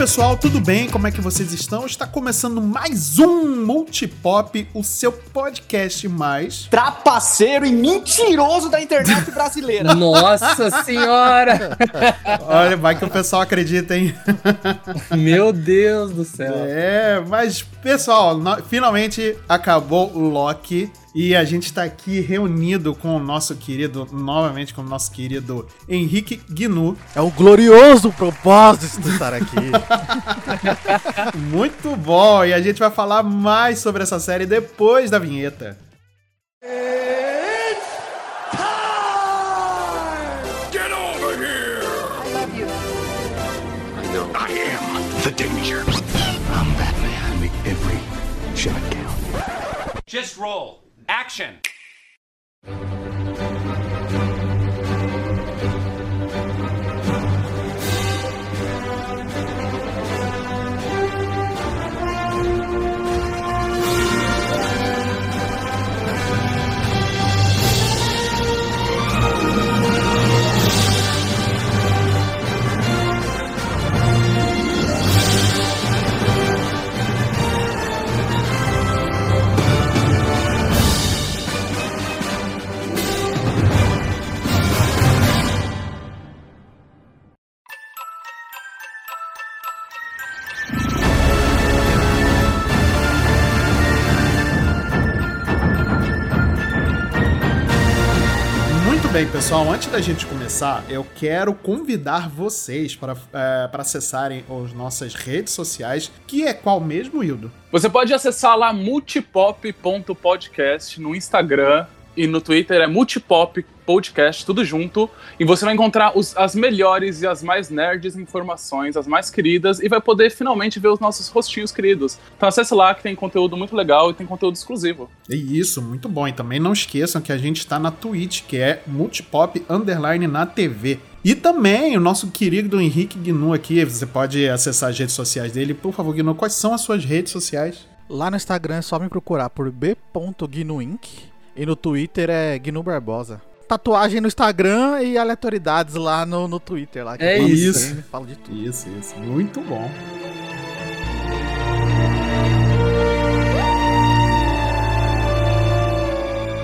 pessoal, tudo bem? Como é que vocês estão? Está começando mais um Multipop, o seu podcast mais trapaceiro e mentiroso da internet brasileira. Nossa senhora! Olha, vai que o pessoal acredita, hein? Meu Deus do céu. É, mas pessoal, no- finalmente acabou o Loki. E a gente está aqui reunido com o nosso querido, novamente com o nosso querido Henrique Gnu. É um glorioso propósito estar aqui. Muito bom! E a gente vai falar mais sobre essa série depois da vinheta. Get over here! I love you. I know. I am the danger. I'm Batman. I make every shot count. Just roll. Action. Pessoal. Antes da gente começar, eu quero convidar vocês para, é, para acessarem as nossas redes sociais, que é qual mesmo, Hildo? Você pode acessar lá multipop.podcast no Instagram e no Twitter é multipop podcast, tudo junto. E você vai encontrar os- as melhores e as mais nerds informações, as mais queridas, e vai poder finalmente ver os nossos rostinhos queridos. Então acesse lá que tem conteúdo muito legal e tem conteúdo exclusivo. É Isso, muito bom. E também não esqueçam que a gente está na Twitch, que é Multipop Underline na TV. E também o nosso querido Henrique Gnu aqui, você pode acessar as redes sociais dele. Por favor, Gnu, quais são as suas redes sociais? Lá no Instagram é só me procurar por b.gnuinc e no Twitter é Gnu Barbosa. Tatuagem no Instagram e aleatoriedades lá no, no Twitter. Lá, que É eu isso. Falo de tudo. Isso, isso. Muito bom.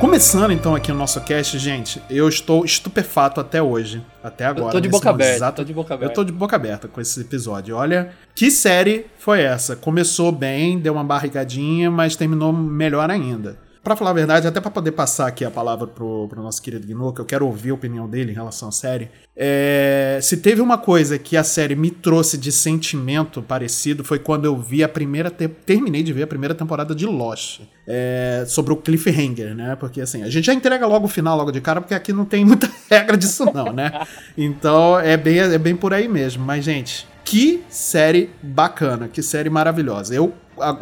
Começando então aqui o nosso cast, gente, eu estou estupefato até hoje. Até agora. Eu tô de boca aberta, exato- tô de boca Eu aberta. tô de boca aberta com esse episódio. Olha, que série foi essa? Começou bem, deu uma barrigadinha, mas terminou melhor ainda. Pra falar a verdade, até pra poder passar aqui a palavra pro, pro nosso querido Gnu, que eu quero ouvir a opinião dele em relação à série. é, se teve uma coisa que a série me trouxe de sentimento parecido foi quando eu vi a primeira. te- terminei de ver a primeira temporada de Lost. é, sobre o cliffhanger, né? Porque assim, a gente já entrega logo o final logo de cara, porque aqui não tem muita regra disso, não, né? Então é bem, é bem por aí mesmo. Mas, gente, que série bacana, que série maravilhosa. Eu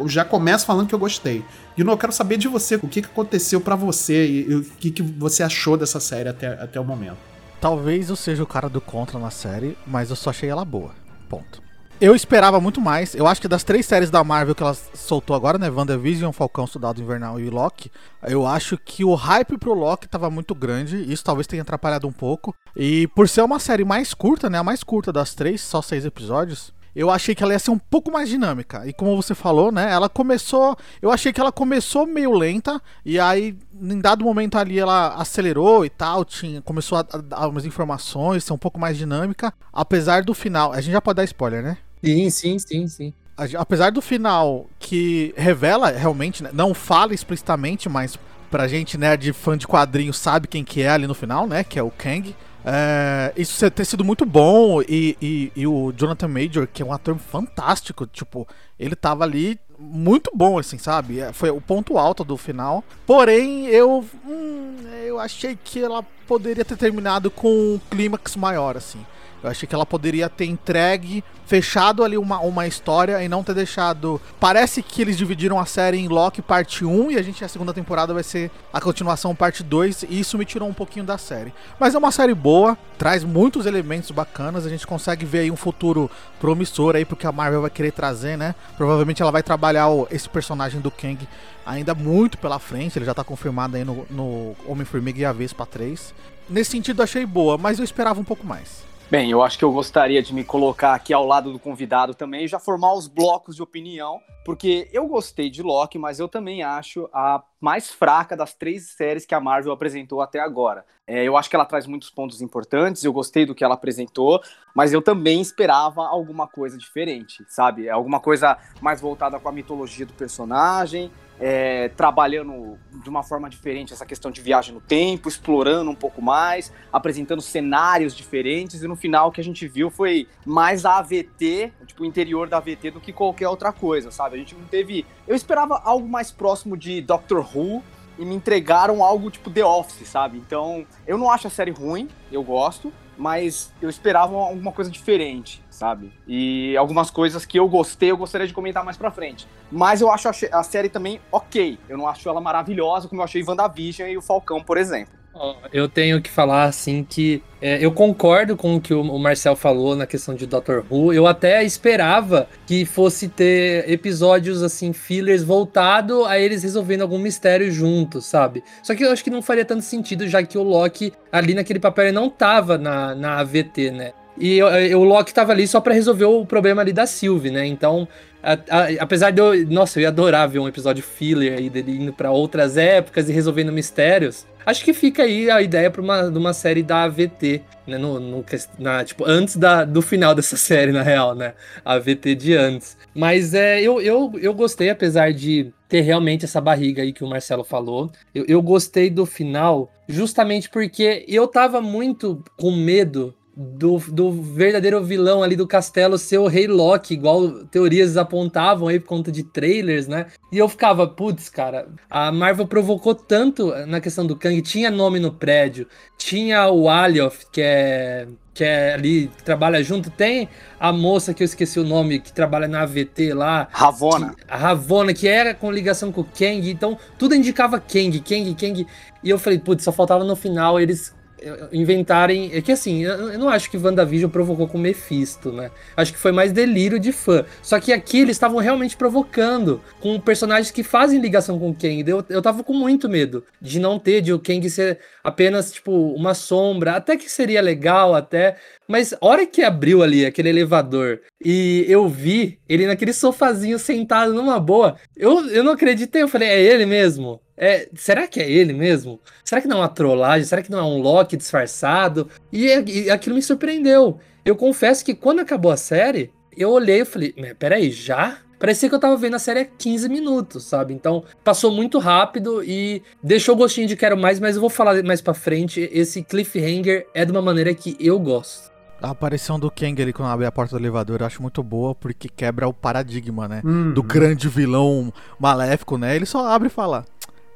já começo falando que eu gostei. E eu quero saber de você, o que, aconteceu pra você e, e o que, que você achou dessa série até, até o momento. Talvez eu seja o cara do contra na série, mas eu só achei ela boa. Ponto. Eu esperava muito mais. Eu acho que das três séries da Marvel que ela soltou agora, né? WandaVision, Falcão, Soldado Invernal e Loki, eu acho que o hype pro Loki tava muito grande. Isso talvez tenha atrapalhado um pouco. E por ser uma série mais curta, né? A mais curta das três, só seis episódios. Eu achei que ela ia ser um pouco mais dinâmica. E como você falou, né? Ela começou. Eu achei que ela começou meio lenta. E aí, em dado momento ali, ela acelerou e tal. Tinha, começou a, a dar umas informações, ser um pouco mais dinâmica. Apesar do final. A gente já pode dar spoiler, né? Sim, sim, sim, sim. Apesar do final que revela realmente, né, não fala explicitamente, mas pra gente, né, de fã de quadrinhos, sabe quem que é ali no final, né? Que é o Kang. É, isso ter sido muito bom e, e, e o Jonathan Major, que é um ator fantástico, tipo, ele tava ali muito bom, assim, sabe? É, Foi o ponto alto do final. Porém, eu, hum, eu achei que ela poderia ter terminado com um clímax maior, assim. Eu achei que ela poderia ter entregue, fechado ali uma, uma história e não ter deixado. Parece que eles dividiram a série em Loki parte 1 e a gente a segunda temporada vai ser a continuação parte 2 e isso me tirou um pouquinho da série. Mas é uma série boa, traz muitos elementos bacanas, a gente consegue ver aí um futuro promissor aí porque a Marvel vai querer trazer, né? Provavelmente ela vai trabalhar esse personagem do Kang ainda muito pela frente, ele já tá confirmado aí no, no Homem-Formiga e a Vespa 3. Nesse sentido achei boa, mas eu esperava um pouco mais. Bem, eu acho que eu gostaria de me colocar aqui ao lado do convidado também e já formar os blocos de opinião, porque eu gostei de Loki, mas eu também acho a mais fraca das três séries que a Marvel apresentou até agora. É, eu acho que ela traz muitos pontos importantes, eu gostei do que ela apresentou, mas eu também esperava alguma coisa diferente, sabe? Alguma coisa mais voltada com a mitologia do personagem, é, trabalhando de uma forma diferente essa questão de viagem no tempo, explorando um pouco mais, apresentando cenários diferentes, e no final o que a gente viu foi mais a AVT, tipo, o interior da AVT do que qualquer outra coisa, sabe? A gente não teve. Eu esperava algo mais próximo de Doctor Who. E me entregaram algo tipo The Office, sabe? Então, eu não acho a série ruim, eu gosto, mas eu esperava alguma coisa diferente, sabe? E algumas coisas que eu gostei, eu gostaria de comentar mais pra frente. Mas eu acho a, série também ok. Eu não acho ela maravilhosa, como eu achei WandaVision e o Falcão, por exemplo. Eu tenho que falar assim que é, eu concordo com o que o Marcel falou na questão de Doctor Who. Eu até esperava que fosse ter episódios assim, fillers voltado a eles resolvendo algum mistério juntos, sabe? Só que eu acho que não faria tanto sentido, já que o Loki ali naquele papel ele não tava na, na AVT, né? E eu- eu- o Loki tava ali só pra resolver o problema ali da Sylvie, né? Então, a- a- apesar de eu. Nossa, eu ia adorar ver um episódio filler aí dele indo pra outras épocas e resolvendo mistérios. Acho que fica aí a ideia pra uma, de uma série da AVT, né? No, no na, tipo, antes da, do final dessa série, na real, né? A AVT de antes. Mas é, eu, eu, eu gostei, apesar de ter realmente essa barriga aí que o Marcelo falou. Eu, eu gostei do final, justamente porque eu tava muito com medo do, do verdadeiro vilão ali do castelo ser o Rei Loki, igual teorias apontavam aí por conta de trailers, né? E eu ficava, putz, cara, a Marvel provocou tanto na questão do Kang, tinha nome no prédio, tinha o Alioth, que é que é ali, que trabalha junto, tem a moça que eu esqueci o nome, que trabalha na AVT lá, Ravona. que- a Ravonna, que era com ligação com o Kang, então tudo indicava Kang, Kang, Kang. E eu falei, putz, só faltava no final eles inventarem. É que assim, eu não acho que WandaVision provocou com Mephisto, né? Acho que foi mais delírio de fã. Só que aqui eles estavam realmente provocando com personagens que fazem ligação com o Kang. Eu, eu tava com muito medo de não ter, de o Kang ser apenas, tipo, uma sombra. Até que seria legal, até. Mas a hora que abriu ali aquele elevador e eu vi ele naquele sofazinho sentado numa boa, eu, eu não acreditei. Eu falei, é ele mesmo? É, será que é ele mesmo? Será que não é uma trollagem? Será que não é um Loki disfarçado? E, e aquilo me surpreendeu. Eu confesso que quando acabou a série, eu olhei e falei, "Mas peraí, já? Parecia que eu tava vendo a série há 15 minutos, sabe? Então, passou muito rápido e deixou o gostinho de quero mais, mas eu vou falar mais pra frente. Esse cliffhanger é de uma maneira que eu gosto. A aparição do Kang ali quando abre a porta do elevador eu acho muito boa porque quebra o paradigma, né? Uhum. Do grande vilão maléfico, né? Ele só abre e fala.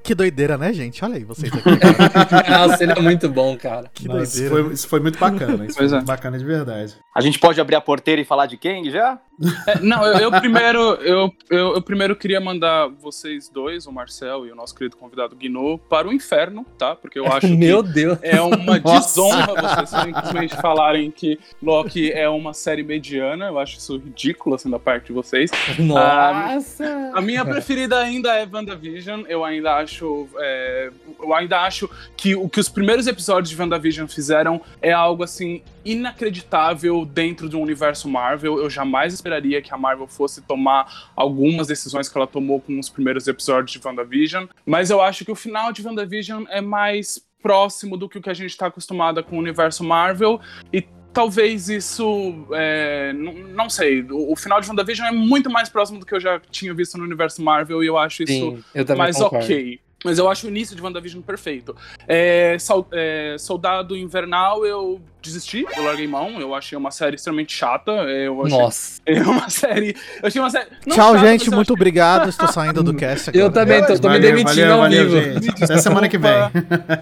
Que doideira, né, gente? Olha aí vocês aqui. Nossa, ele é muito bom, cara. Que Nossa, isso, doideira. foi, isso foi muito bacana. Isso Pois foi é. bacana de verdade. A gente pode abrir a porteira e falar de Kang já? É, não, eu, eu primeiro eu, eu, eu primeiro queria mandar vocês dois, o Marcel e o nosso querido convidado Guinô, para o inferno, tá? Porque eu acho que Meu Deus. é uma Nossa. desonra vocês simplesmente falarem que Loki é uma série mediana. Eu acho isso ridículo, assim, da parte de vocês. Nossa. A minha preferida ainda é WandaVision. Eu ainda acho. é, eu ainda acho que o que os primeiros episódios de WandaVision fizeram é algo assim inacreditável dentro do universo Marvel. Eu jamais esperaria que a Marvel fosse tomar algumas decisões que ela tomou com os primeiros episódios de WandaVision. Mas eu acho que o final de WandaVision é mais próximo do que o que a gente está acostumado com o universo Marvel. E talvez isso. é, não, não sei. O, o final de WandaVision é muito mais próximo do que eu já tinha visto no universo Marvel e eu acho isso Sim, eu também mais concordo. ok. Mas eu acho o início de WandaVision perfeito. É, é, Soldado Invernal, eu desisti, eu larguei mão. Eu achei uma série extremamente chata. Eu achei Nossa. é uma série. Eu achei uma série. não Tchau, chata, gente. Muito obrigado. Estou saindo do cast agora. Eu também tô, tô me Valeu, demitindo valeu, ao vivo. Até semana que vem.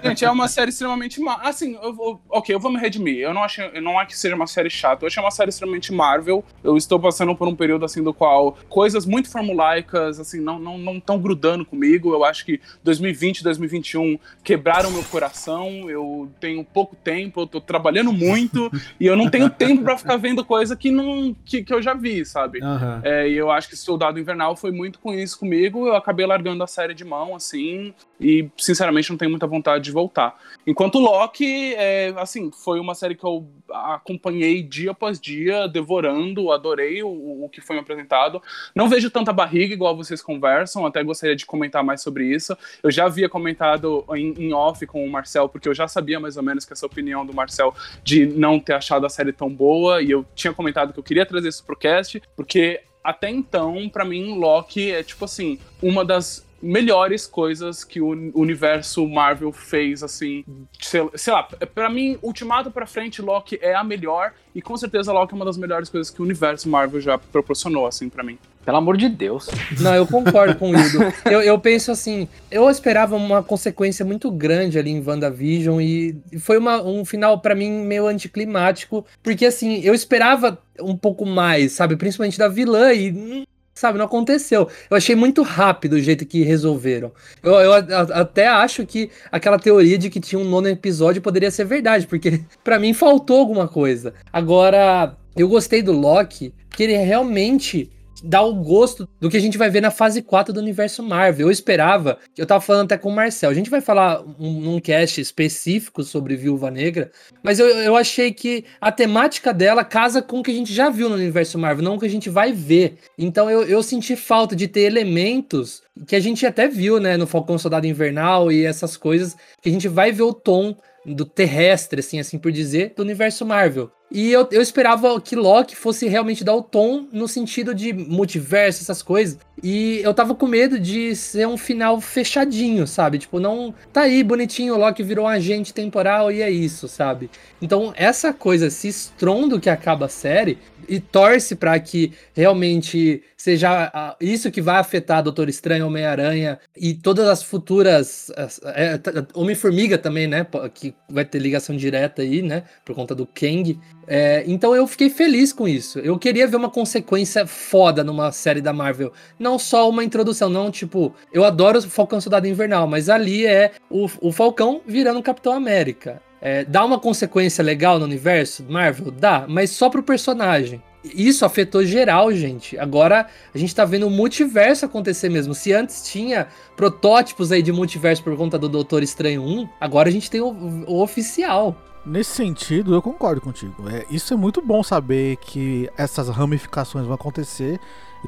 Gente, é uma série extremamente. Ma... Assim, eu vou... ok, eu vou me redimir. Eu não acho, não acho que seja uma série chata. Eu achei uma série extremamente Marvel. Eu estou passando por um período assim do qual coisas muito formulaicas assim não não não estão grudando comigo. Eu acho que 2020, 2021 quebraram meu coração. Eu tenho pouco tempo, eu tô trabalhando muito e eu não tenho tempo para ficar vendo coisa que não que, que eu já vi, sabe? Aham. É, e eu acho que Soldado Invernal foi muito com isso comigo. Eu acabei largando a série de mão, assim, e sinceramente não tenho muita vontade de voltar. Enquanto Loki, é, assim, foi uma série que eu acompanhei dia após dia, devorando, adorei o, o que foi apresentado. Não vejo tanta barriga igual vocês conversam, até gostaria de comentar mais sobre isso. Eu já havia comentado em, em off com o Marcel, porque eu já sabia mais ou menos que essa opinião do Marcel de não ter achado a série tão boa, e eu tinha comentado que eu queria trazer isso pro cast, porque até então, pra mim, Loki é tipo assim, uma das melhores coisas que o universo Marvel fez, assim, sei, sei lá, pra mim, Ultimato pra frente, Loki é a melhor, e com certeza Loki é uma das melhores coisas que o universo Marvel já proporcionou, assim, pra mim. Pelo amor de Deus. Não, eu concordo com o Ildo. Eu, eu penso assim, eu esperava uma consequência muito grande ali em WandaVision e foi uma, um final pra mim meio anticlimático, porque assim, eu esperava um pouco mais, sabe, principalmente da vilã e sabe, não aconteceu. Eu achei muito rápido o jeito que resolveram. Eu, eu a- até acho que aquela teoria de que tinha um nono episódio poderia ser verdade, porque pra mim faltou alguma coisa. Agora, eu gostei do Loki, que ele realmente dá o gosto do que a gente vai ver na fase 4 do universo Marvel. Eu esperava, eu tava falando até com o Marcel, a gente vai falar um, num cast específico sobre Viúva Negra, mas eu, eu achei que a temática dela casa com o que a gente já viu no universo Marvel, não o que a gente vai ver. Então eu, eu senti falta de ter elementos que a gente até viu, né, no Falcão Soldado Invernal e essas coisas, que a gente vai ver o tom do terrestre, assim, assim por dizer, do universo Marvel. E eu, eu esperava que Loki fosse realmente dar o tom no sentido de multiverso, essas coisas. E eu tava com medo de ser um final fechadinho, sabe? Tipo, não. Tá aí, bonitinho, o Loki virou um agente temporal e é isso, sabe? Então, essa coisa, esse estrondo que acaba a série, e torce pra que realmente seja isso que vai afetar Doutor Estranho, Homem-Aranha e todas as futuras. as- é, Homem-Formiga também, né? Que vai ter ligação direta aí, né? Por conta do Kang. É, então eu fiquei feliz com isso. Eu queria ver uma consequência foda numa série da Marvel. Não só uma introdução, não tipo. Eu adoro o Falcão Soldado Invernal, mas ali é o, o Falcão virando Capitão América. É, dá uma consequência legal no universo Marvel? Dá, mas só pro personagem. Isso afetou geral, gente. Agora a gente tá vendo o multiverso acontecer mesmo. Se antes tinha protótipos aí de multiverso por conta do Doutor Estranho 1, agora a gente tem o, o oficial. Nesse sentido, eu concordo contigo. É, isso é muito bom saber que essas ramificações vão acontecer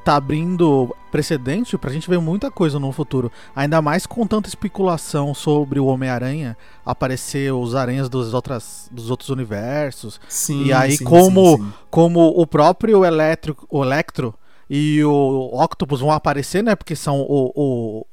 tá abrindo precedente pra gente ver muita coisa no futuro. Ainda mais com tanta especulação sobre o Homem-Aranha aparecer os aranhas dos, outras, dos outros universos. Sim, e aí, sim, como, sim, sim. como o próprio Electro, o Electro e o Octopus vão aparecer, né? Porque são o,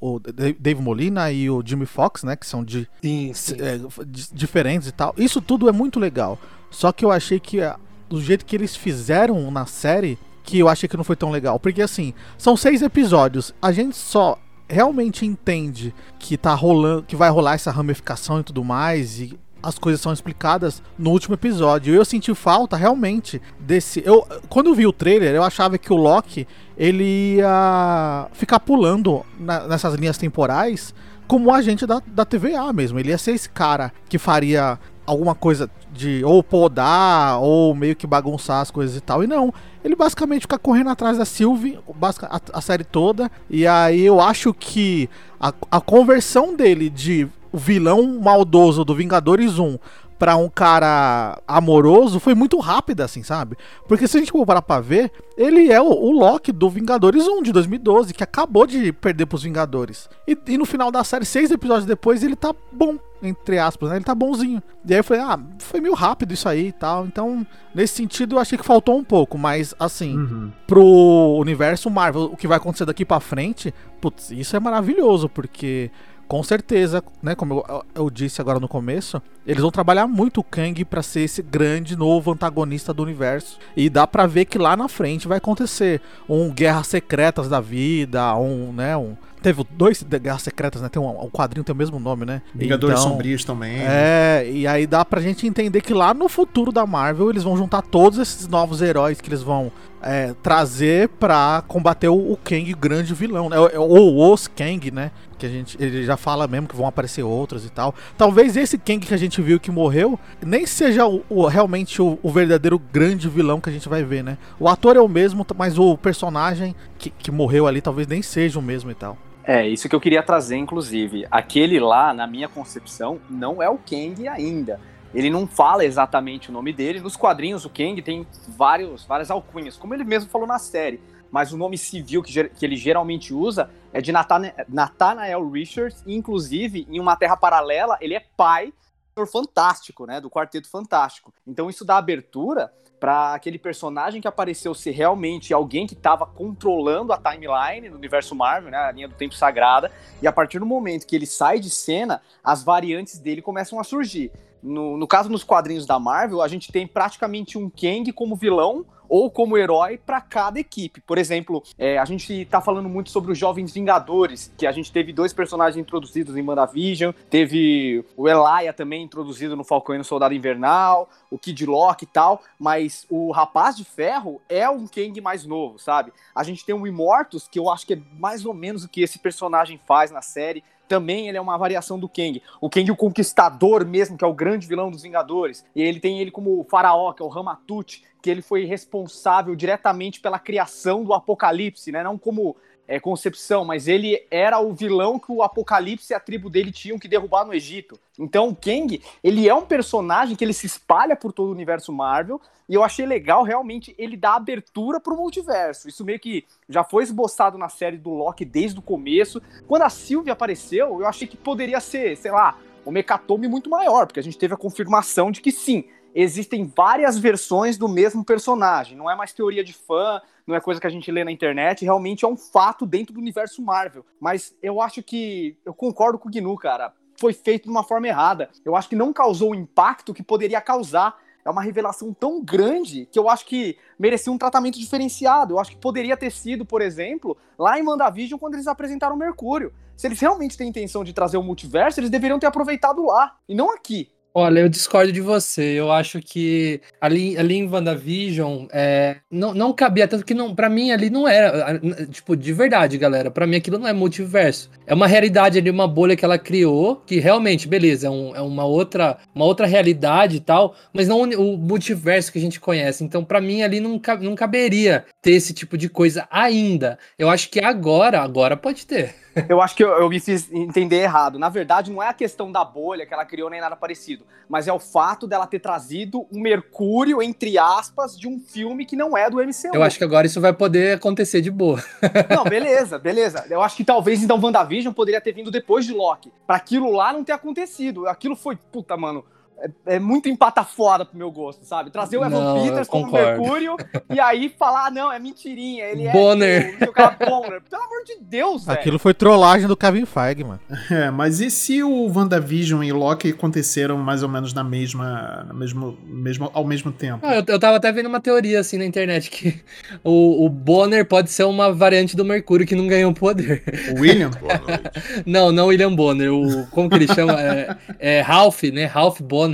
o, o Dave Molina e o Jimmy Fox, né? Que são de, Sim, é, di- diferentes e tal. Isso tudo é muito legal. Só que eu achei que ah, do jeito que eles fizeram na série, que eu achei que não foi tão legal. Porque assim, são seis episódios. A gente só realmente entende que tá rolando, que vai rolar essa ramificação e tudo mais e as coisas são explicadas no último episódio. Eu senti falta realmente desse. Eu quando eu vi o trailer, eu achava que o Loki ele ia ficar pulando na- nessas linhas temporais como agente da, da TVA mesmo. Ele ia ser esse cara que faria alguma coisa de ou podar ou meio que bagunçar as coisas e tal. E não, ele basicamente fica correndo atrás da Sylvie a, a série toda. E aí eu acho que a, a conversão dele de vilão maldoso do Vingadores 1 pra um cara amoroso foi muito rápida, assim, sabe? Porque se a gente for parar pra ver, ele é o, o Loki do Vingadores 1 de 2012, que acabou de perder pros Vingadores. E, e no final da série, seis episódios depois, ele tá bom, entre aspas, né? Ele tá bonzinho. E aí eu falei, ah, foi meio rápido isso aí e tal. Então, nesse sentido, eu achei que faltou um pouco, mas assim, Uhum. pro universo Marvel, o que vai acontecer daqui pra frente, putz, isso é maravilhoso, porque com certeza, né, como eu, eu disse agora no começo, eles vão trabalhar muito o Kang pra ser esse grande novo antagonista do universo. E dá pra ver que lá na frente vai acontecer um Guerras Secretas da vida, um, né, um teve dois Guerras Secretas, né? Tem um, um quadrinho tem o mesmo nome, né? Vingadores Então, Sombrios também. é, e aí dá pra gente entender que lá no futuro da Marvel eles vão juntar todos esses novos heróis que eles vão é, trazer pra combater o, o Kang, o grande vilão, né? Ou, ou os Kang, né? Que a gente, ele já fala mesmo que vão aparecer outros e tal. Talvez esse Kang que a gente viu que morreu nem seja o, o- realmente o, o verdadeiro grande vilão que a gente vai ver, né? O ator é o mesmo, mas o personagem que, que morreu ali talvez nem seja o mesmo e tal. É, isso que eu queria trazer, inclusive. Aquele lá, na minha concepção, não é o Kang ainda. Ele não fala exatamente o nome dele. Nos quadrinhos, o Kang tem vários, várias alcunhas, como ele mesmo falou na série. Mas o nome civil que, que ele geralmente usa é de Nathane- Nathanael Richards. E, inclusive, em uma terra paralela, ele é pai do Fantástico, né? Do Quarteto Fantástico. Então isso dá abertura para aquele personagem que apareceu ser realmente alguém que estava controlando a timeline no universo Marvel, né, a linha do tempo sagrada, e a partir do momento que ele sai de cena, as variantes dele começam a surgir. No, no caso, nos quadrinhos da Marvel, a gente tem praticamente um Kang como vilão ou como herói para cada equipe. Por exemplo, é, a gente tá falando muito sobre os Jovens Vingadores, que a gente teve dois personagens introduzidos em WandaVision, teve o Elia também introduzido no Falcão e no Soldado Invernal, o Kid Loki e tal, mas o Rapaz de Ferro é um Kang mais novo, sabe? A gente tem o Immortus, que eu acho que é mais ou menos o que esse personagem faz na série, também ele é uma variação do Kang. O Kang o Conquistador mesmo, que é o grande vilão dos Vingadores. E ele tem ele como o faraó, que é o Ramatut, que ele foi responsável diretamente pela criação do Apocalipse, né? Não como é, concepção, mas ele era o vilão que o Apocalipse e a tribo dele tinham que derrubar no Egito. Então o Kang, ele é um personagem que ele se espalha por todo o universo Marvel, e eu achei legal realmente ele dar abertura pro multiverso. Isso meio que já foi esboçado na série do Loki desde o começo. Quando a Sylvie apareceu, eu achei que poderia ser, sei lá, uma hecatombe muito maior, porque a gente teve a confirmação de que sim, existem várias versões do mesmo personagem. Não é mais teoria de fã, não é coisa que a gente lê na internet, realmente é um fato dentro do universo Marvel. Mas eu acho que. Eu concordo com o Gnu, cara. Foi feito de uma forma errada. Eu acho que não causou o impacto que poderia causar. É uma revelação tão grande que eu acho que merecia um tratamento diferenciado. Eu acho que poderia ter sido, por exemplo, lá em WandaVision, quando eles apresentaram o Mercúrio. Se eles realmente têm intenção de trazer o multiverso, eles deveriam ter aproveitado lá, e não aqui. Olha, eu discordo de você. Eu acho que ali, ali em WandaVision é, não, não cabia, tanto que não, pra mim ali não era. Tipo, de verdade, galera. Pra mim aquilo não é multiverso. É uma realidade ali, uma bolha que ela criou, que realmente, beleza, é, um- é uma, outra, uma outra realidade e tal, mas não o multiverso que a gente conhece. Então, pra mim ali não, não caberia ter esse tipo de coisa ainda. Eu acho que agora, agora pode ter. Eu acho que eu, eu me fiz entender errado. Na verdade, não é a questão da bolha que ela criou nem nada parecido, mas é o fato dela ter trazido um Mercúrio, entre aspas, de um filme que não é do MCU. Eu acho que agora isso vai poder acontecer de boa. Não, beleza, beleza. Eu acho que talvez então WandaVision poderia ter vindo depois de Loki. Pra aquilo lá não ter acontecido. Aquilo foi, puta, mano. É, é muito empata fora pro meu gosto, sabe? Trazer o Evan Não, Peters como. Mercúrio e aí falar, ah, não, é mentirinha. Ele Bonner. é. o cara Bonner. Pelo amor de Deus, velho. Aquilo foi trollagem do Kevin Feige, mano. É, mas e se o WandaVision e Loki aconteceram mais ou menos na mesma, na mesmo, mesmo, ao mesmo tempo? Ah, eu, eu tava até vendo uma teoria assim na internet que o, o Bonner pode ser uma variante do Mercúrio que não ganhou poder. O William? Não, não William Bonner. O, como que ele chama? É, é Ralph, né? Ralph Bonner.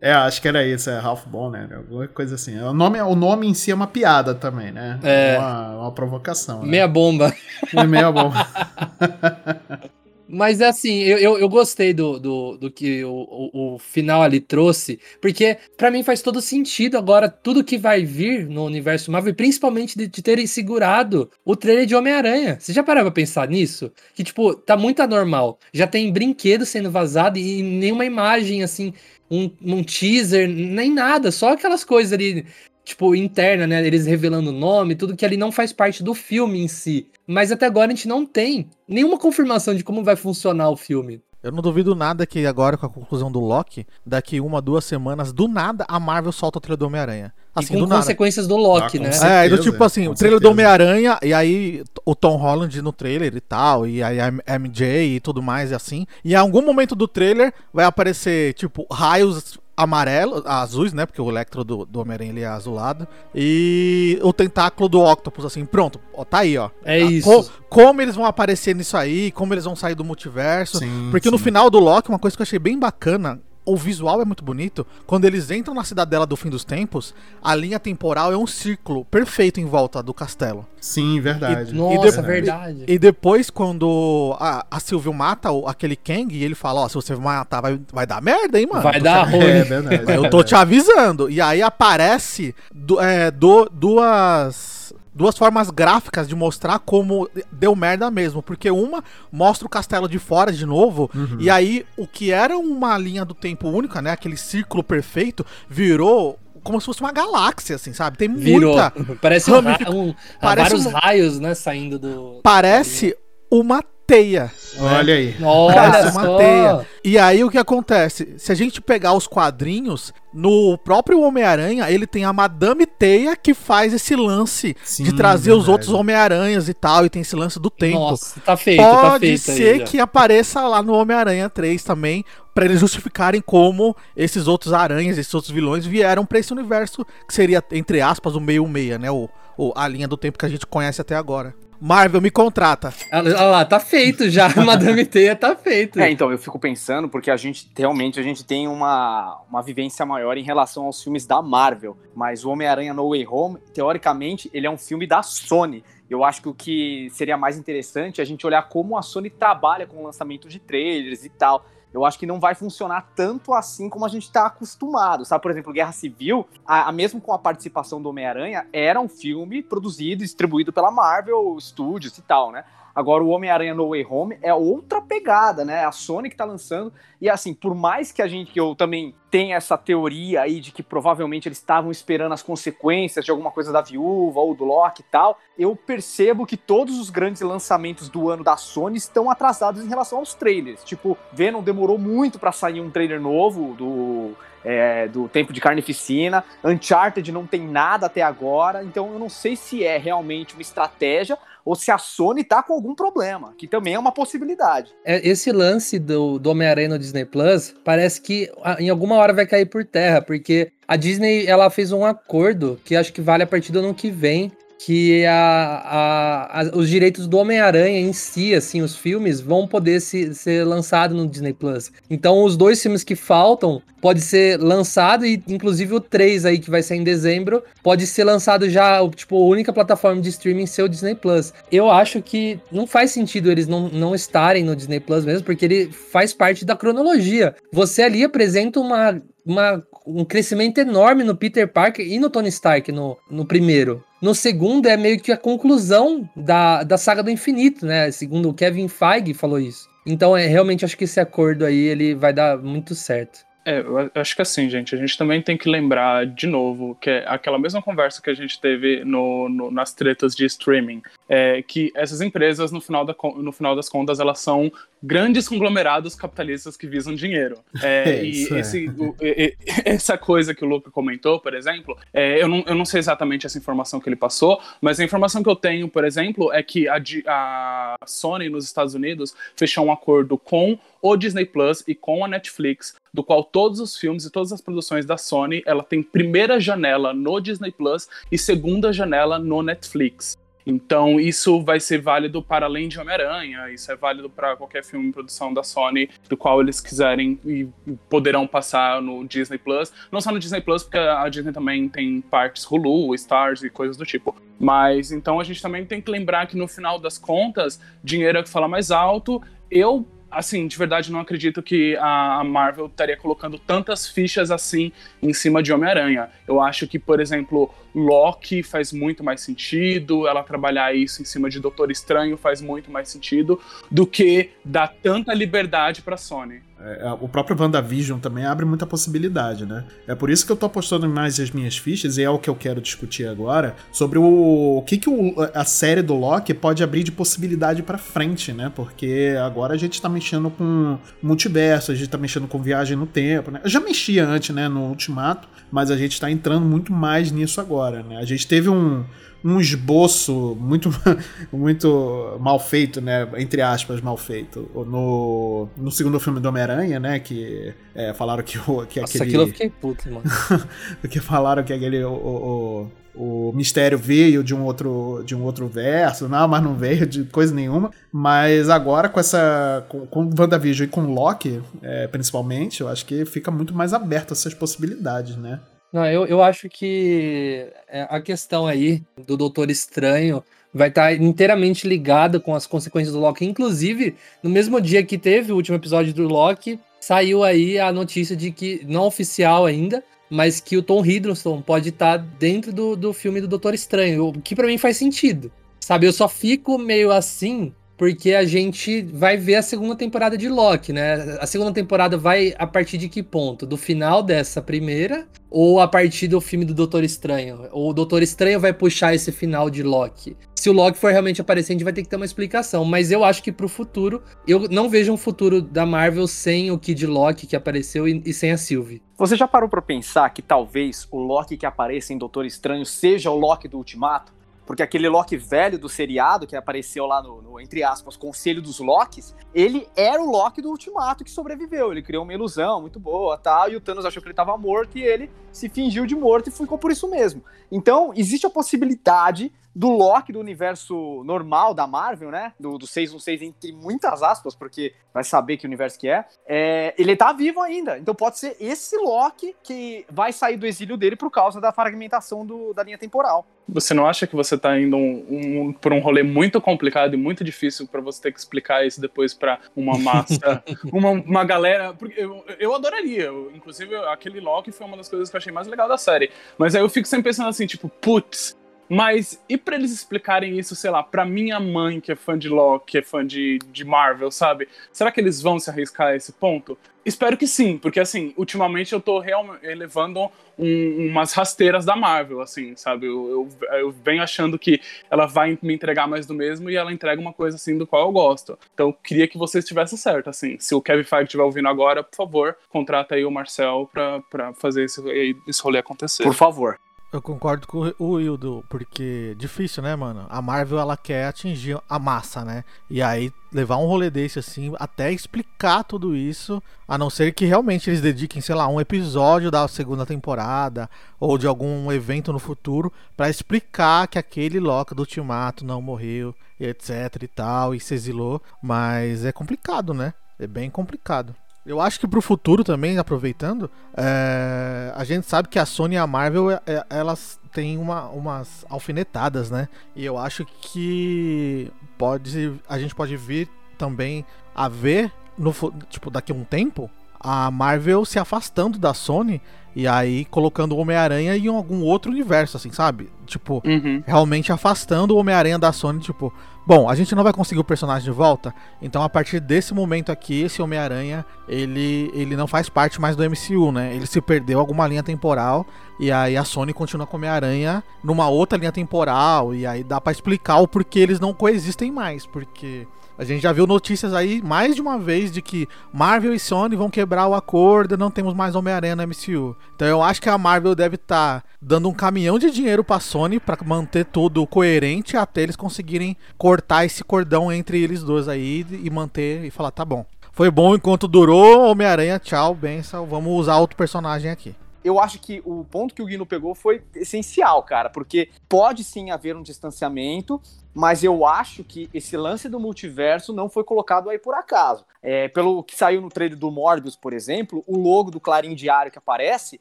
É, acho que era isso, é Ralph Bonner, alguma coisa assim. O nome, o nome em si é uma piada também, né? É. Uma, uma provocação. Né? Meia bomba. É meia bom. Mas é assim, eu, eu, eu gostei do, do, do que o, o, o final ali trouxe, porque pra mim faz todo sentido agora tudo que vai vir no universo Marvel, principalmente de, de terem segurado o trailer de Homem-Aranha. Você já parou pra pensar nisso? Que, tipo, tá muito anormal. Já tem brinquedo sendo vazado e nenhuma imagem, assim, um, um teaser, nem nada, só aquelas coisas ali tipo, interna, né? Eles revelando o nome, tudo que ali não faz parte do filme em si. Mas até agora a gente não tem nenhuma confirmação de como vai funcionar o filme. Eu não duvido nada que agora, com a conclusão do Loki, daqui uma, duas semanas, do nada, a Marvel solta o trailer do Homem-Aranha. Assim, e com do nada. consequências do Loki, Ah, né? certeza. É, e do tipo assim, o trailer do certeza. Homem-Aranha, e aí o Tom Holland no trailer e tal, e aí a MJ e tudo mais, e assim. E em algum momento do trailer vai aparecer, tipo, raios amarelos, azuis, né? Porque o Electro do, do Homem-Aranha é azulado. E o tentáculo do Octopus, assim, pronto, ó, tá aí, ó. É Ah, isso. co- como eles vão aparecer nisso aí, como eles vão sair do multiverso. Sim, Porque no sim. final do Loki, uma coisa que eu achei bem bacana o visual é muito bonito. Quando eles entram na cidadela do fim dos tempos, a linha temporal é um círculo perfeito em volta do castelo. Sim, verdade. Nossa, de- verdade. E depois, quando a, a Sylvie mata o- aquele Kang, ele fala, ó, se você matar, vai, vai dar merda, hein, mano? Vai Tô dar te- ruim. É verdade. Eu tô te avisando. E aí aparece du- é, du- duas. Duas formas gráficas de mostrar como deu merda mesmo. Porque uma mostra o castelo de fora de novo. Uhum. E aí, o que era uma linha do tempo única, né? Aquele círculo perfeito, virou como se fosse uma galáxia, assim, sabe? Tem Virou. muita. Parece um, ra- um- parece vários um- raios, né, saindo do. Parece uma teia. Olha aí. Olha Parece uma só. teia. E aí o que acontece? Se a gente pegar os quadrinhos, no próprio Homem-Aranha, ele tem a Madame Teia que faz esse lance Sim, de trazer os verdade. outros Homem-Aranhas e tal, e tem esse lance do tempo. Nossa, tá feito, tá Pode feito. aí ser já. que apareça lá no Homem-Aranha 3 também, pra eles justificarem como esses outros aranhas, esses outros vilões vieram pra esse universo que seria, entre aspas, o meio-meia, né? O, o- a linha do tempo que a gente conhece até agora. Marvel, me contrata. Olha lá, tá feito já. Madame Teia tá feito. É, então, eu fico pensando, porque a gente realmente a gente tem uma, uma vivência maior em relação aos filmes da Marvel. Mas o Homem-Aranha No Way Home, teoricamente, ele é um filme da Sony. Eu acho que o que seria mais interessante é a gente olhar como a Sony trabalha com o lançamento de trailers e tal. Eu acho que não vai funcionar tanto assim como a gente está acostumado, sabe? Por exemplo, Guerra Civil, a, a- mesmo com a participação do Homem-Aranha, era um filme produzido e distribuído pela Marvel Studios e tal, né? Agora, o Homem-Aranha No Way Home é outra pegada, né? A Sony que tá lançando. E assim, por mais que a gente, que eu também tenha essa teoria aí de que provavelmente eles estavam esperando as consequências de alguma coisa da viúva ou do Loki e tal, eu percebo que todos os grandes lançamentos do ano da Sony estão atrasados em relação aos trailers. Tipo, Venom demorou muito pra sair um trailer novo do. é, do Tempo de Carnificina, Uncharted não tem nada até agora, então eu não sei se é realmente uma estratégia ou se a Sony tá com algum problema, que também é uma possibilidade. É, Esse lance do, do Homem-Aranha no Disney Plus parece que em alguma hora vai cair por terra, porque a Disney ela fez um acordo que acho que vale a partir do ano que vem. Que a, a- a- os direitos do Homem-Aranha em si, assim, os filmes, vão poder se- ser lançados no Disney Plus. Então, os dois filmes que faltam pode ser lançado, e inclusive o 3 aí, que vai ser em dezembro, pode ser lançado já, tipo, a única plataforma de streaming ser o Disney Plus. Eu acho que não faz sentido eles não, não estarem no Disney Plus mesmo, porque ele faz parte da cronologia. Você ali apresenta uma, uma- um crescimento enorme no Peter Parker e no Tony Stark no, no primeiro. No segundo é meio que a conclusão da, da saga do infinito, né? Segundo o Kevin Feige falou isso. Então, é realmente acho que esse acordo aí ele vai dar muito certo. É, eu acho que assim, gente, a gente também tem que lembrar de novo que é aquela mesma conversa que a gente teve no, no- nas tretas de streaming, é que essas empresas, no final, da, no final das contas, elas são grandes conglomerados capitalistas que visam dinheiro. É, É, e é. esse, o- e- essa coisa que o Luca comentou, por exemplo, é, eu, não, eu não sei exatamente essa informação que ele passou, mas a informação que eu tenho, por exemplo, é que a, a Sony nos Estados Unidos fechou um acordo com o Disney Plus e com a Netflix, do qual todos os filmes e todas as produções da Sony, ela tem primeira janela no Disney Plus e segunda janela no Netflix. Então, isso vai ser válido para além de Homem-Aranha, isso é válido para qualquer filme em produção da Sony, do qual eles quiserem e poderão passar no Disney Plus. Não só no Disney Plus, porque a Disney também tem partes Hulu, Stars e coisas do tipo. Mas então a gente também tem que lembrar que no final das contas, dinheiro é que fala mais alto. Eu assim, de verdade não acredito que a Marvel estaria colocando tantas fichas assim em cima de Homem-Aranha. Eu acho que, por exemplo, Loki faz muito mais sentido, ela trabalhar isso em cima de Doutor Estranho faz muito mais sentido do que dar tanta liberdade pra Sony. É, o próprio WandaVision também abre muita possibilidade, né? É por isso que eu tô apostando mais as minhas fichas, e é o que eu quero discutir agora, sobre o, o que, que o- a série do Loki pode abrir de possibilidade pra frente, né? Porque agora a gente tá mexendo com multiverso, a gente tá mexendo com viagem no tempo, né? Eu já mexia antes, né, no Ultimato, mas a gente tá entrando muito mais nisso agora, né? A gente teve um, um esboço muito, muito mal feito, né? Entre aspas, mal feito. No, no segundo filme do Homem-Aranha, né? Que é, falaram que, o, que Nossa, aquele. aquilo eu fiquei puto, mano. que falaram que aquele. O, o, o, o mistério veio de um outro de um outro verso, não, mas não veio de coisa nenhuma. Mas agora com essa. com, com WandaVision e com Loki, é, principalmente, eu acho que fica muito mais aberto essas possibilidades, né? Não, eu, eu acho que é, a questão aí do Doutor Estranho vai estar inteiramente ligada com as consequências do Loki. Inclusive, no mesmo dia que teve o último episódio do Loki, saiu aí a notícia de que, não oficial ainda, mas que o Tom Hiddleston pode estar dentro do, do filme do Doutor Estranho, o que pra mim faz sentido. Sabe, eu só fico meio assim porque a gente vai ver a segunda temporada de Loki, né? A segunda temporada vai a partir de que ponto? Do final dessa primeira ou a partir do filme do Doutor Estranho? Ou o Doutor Estranho vai puxar esse final de Loki? Se o Loki for realmente aparecer, a gente vai ter que ter uma explicação. Mas eu acho que pro futuro, eu não vejo um futuro da Marvel sem o Kid Loki que apareceu e, e sem a Sylvie. Você já parou pra pensar que talvez o Loki que apareça em Doutor Estranho seja o Loki do Ultimato? Porque aquele Loki velho do seriado, que apareceu lá no, no, entre aspas, Conselho dos Locks, ele era o Loki do Ultimato que sobreviveu. Ele criou uma ilusão muito boa, tal, e o Thanos achou que ele estava morto e ele se fingiu de morto e ficou por isso mesmo. Então, existe a possibilidade do Loki do universo normal da Marvel, né? Do, do 616, entre muitas aspas, porque vai saber que universo que é, é. Ele tá vivo ainda. Então pode ser esse Loki que vai sair do exílio dele por causa da fragmentação do, da linha temporal. Você não acha que você tá indo um, um, por um rolê muito complicado e muito difícil para você ter que explicar isso depois para uma massa, uma, uma galera? Porque eu, eu adoraria. Eu, inclusive, aquele Loki foi uma das coisas que eu achei mais legal da série. Mas aí eu fico sempre pensando assim, tipo, putz, mas e para eles explicarem isso, sei lá, para minha mãe que é fã de Loki, que é fã de, de Marvel, sabe? Será que eles vão se arriscar a esse ponto? Espero que sim, porque assim, ultimamente eu tô realmente elevando um, umas rasteiras da Marvel, assim, sabe? Eu, eu, eu, venho achando que ela vai me entregar mais do mesmo e ela entrega uma coisa assim do qual eu gosto. Então, eu queria que você estivesse certo, assim. Se o Kevin Feige estiver ouvindo agora, por favor, contrata aí o Marcel pra, pra fazer esse, esse rolê acontecer. Por favor. Eu concordo com o Wildo, porque difícil, né, mano? A Marvel ela quer atingir a massa, né? E aí levar um rolê desse assim, até explicar tudo isso, a não ser que realmente eles dediquem, sei lá, um episódio da segunda temporada ou de algum evento no futuro para explicar que aquele Loki do Ultimato não morreu, etc e tal, e se exilou, mas é complicado, né? É bem complicado. Eu acho que pro futuro também, aproveitando, é, a gente sabe que a Sony e a Marvel, é, é, elas têm uma, umas alfinetadas, né? E eu acho que pode, a gente pode vir também a ver, no, tipo, daqui a um tempo, a Marvel se afastando da Sony e aí colocando o Homem-Aranha em algum outro universo, assim, sabe? Tipo, uhum. realmente afastando o Homem-Aranha da Sony, tipo, bom, a gente não vai conseguir o personagem de volta, então a partir desse momento aqui, esse Homem-Aranha, ele, ele não faz parte mais do MCU, né? Ele se perdeu alguma linha temporal e aí a Sony continua com o Homem-Aranha numa outra linha temporal e aí dá para explicar o porquê eles não coexistem mais, porque a gente já viu notícias aí mais de uma vez de que Marvel e Sony vão quebrar o acordo, não temos mais Homem-Aranha no MCU. Então eu acho que a Marvel deve estar tá dando um caminhão de dinheiro pra Sony para manter tudo coerente até eles conseguirem cortar esse cordão entre eles dois aí e manter e falar, tá bom. Foi bom enquanto durou, Homem-Aranha, tchau, benção, vamos usar outro personagem aqui eu acho que o ponto que o Guino pegou foi essencial, cara, porque pode sim haver um distanciamento, mas eu acho que esse lance do multiverso não foi colocado aí por acaso. É, pelo que saiu no trailer do Morbius, por exemplo, o logo do Clarim Diário que aparece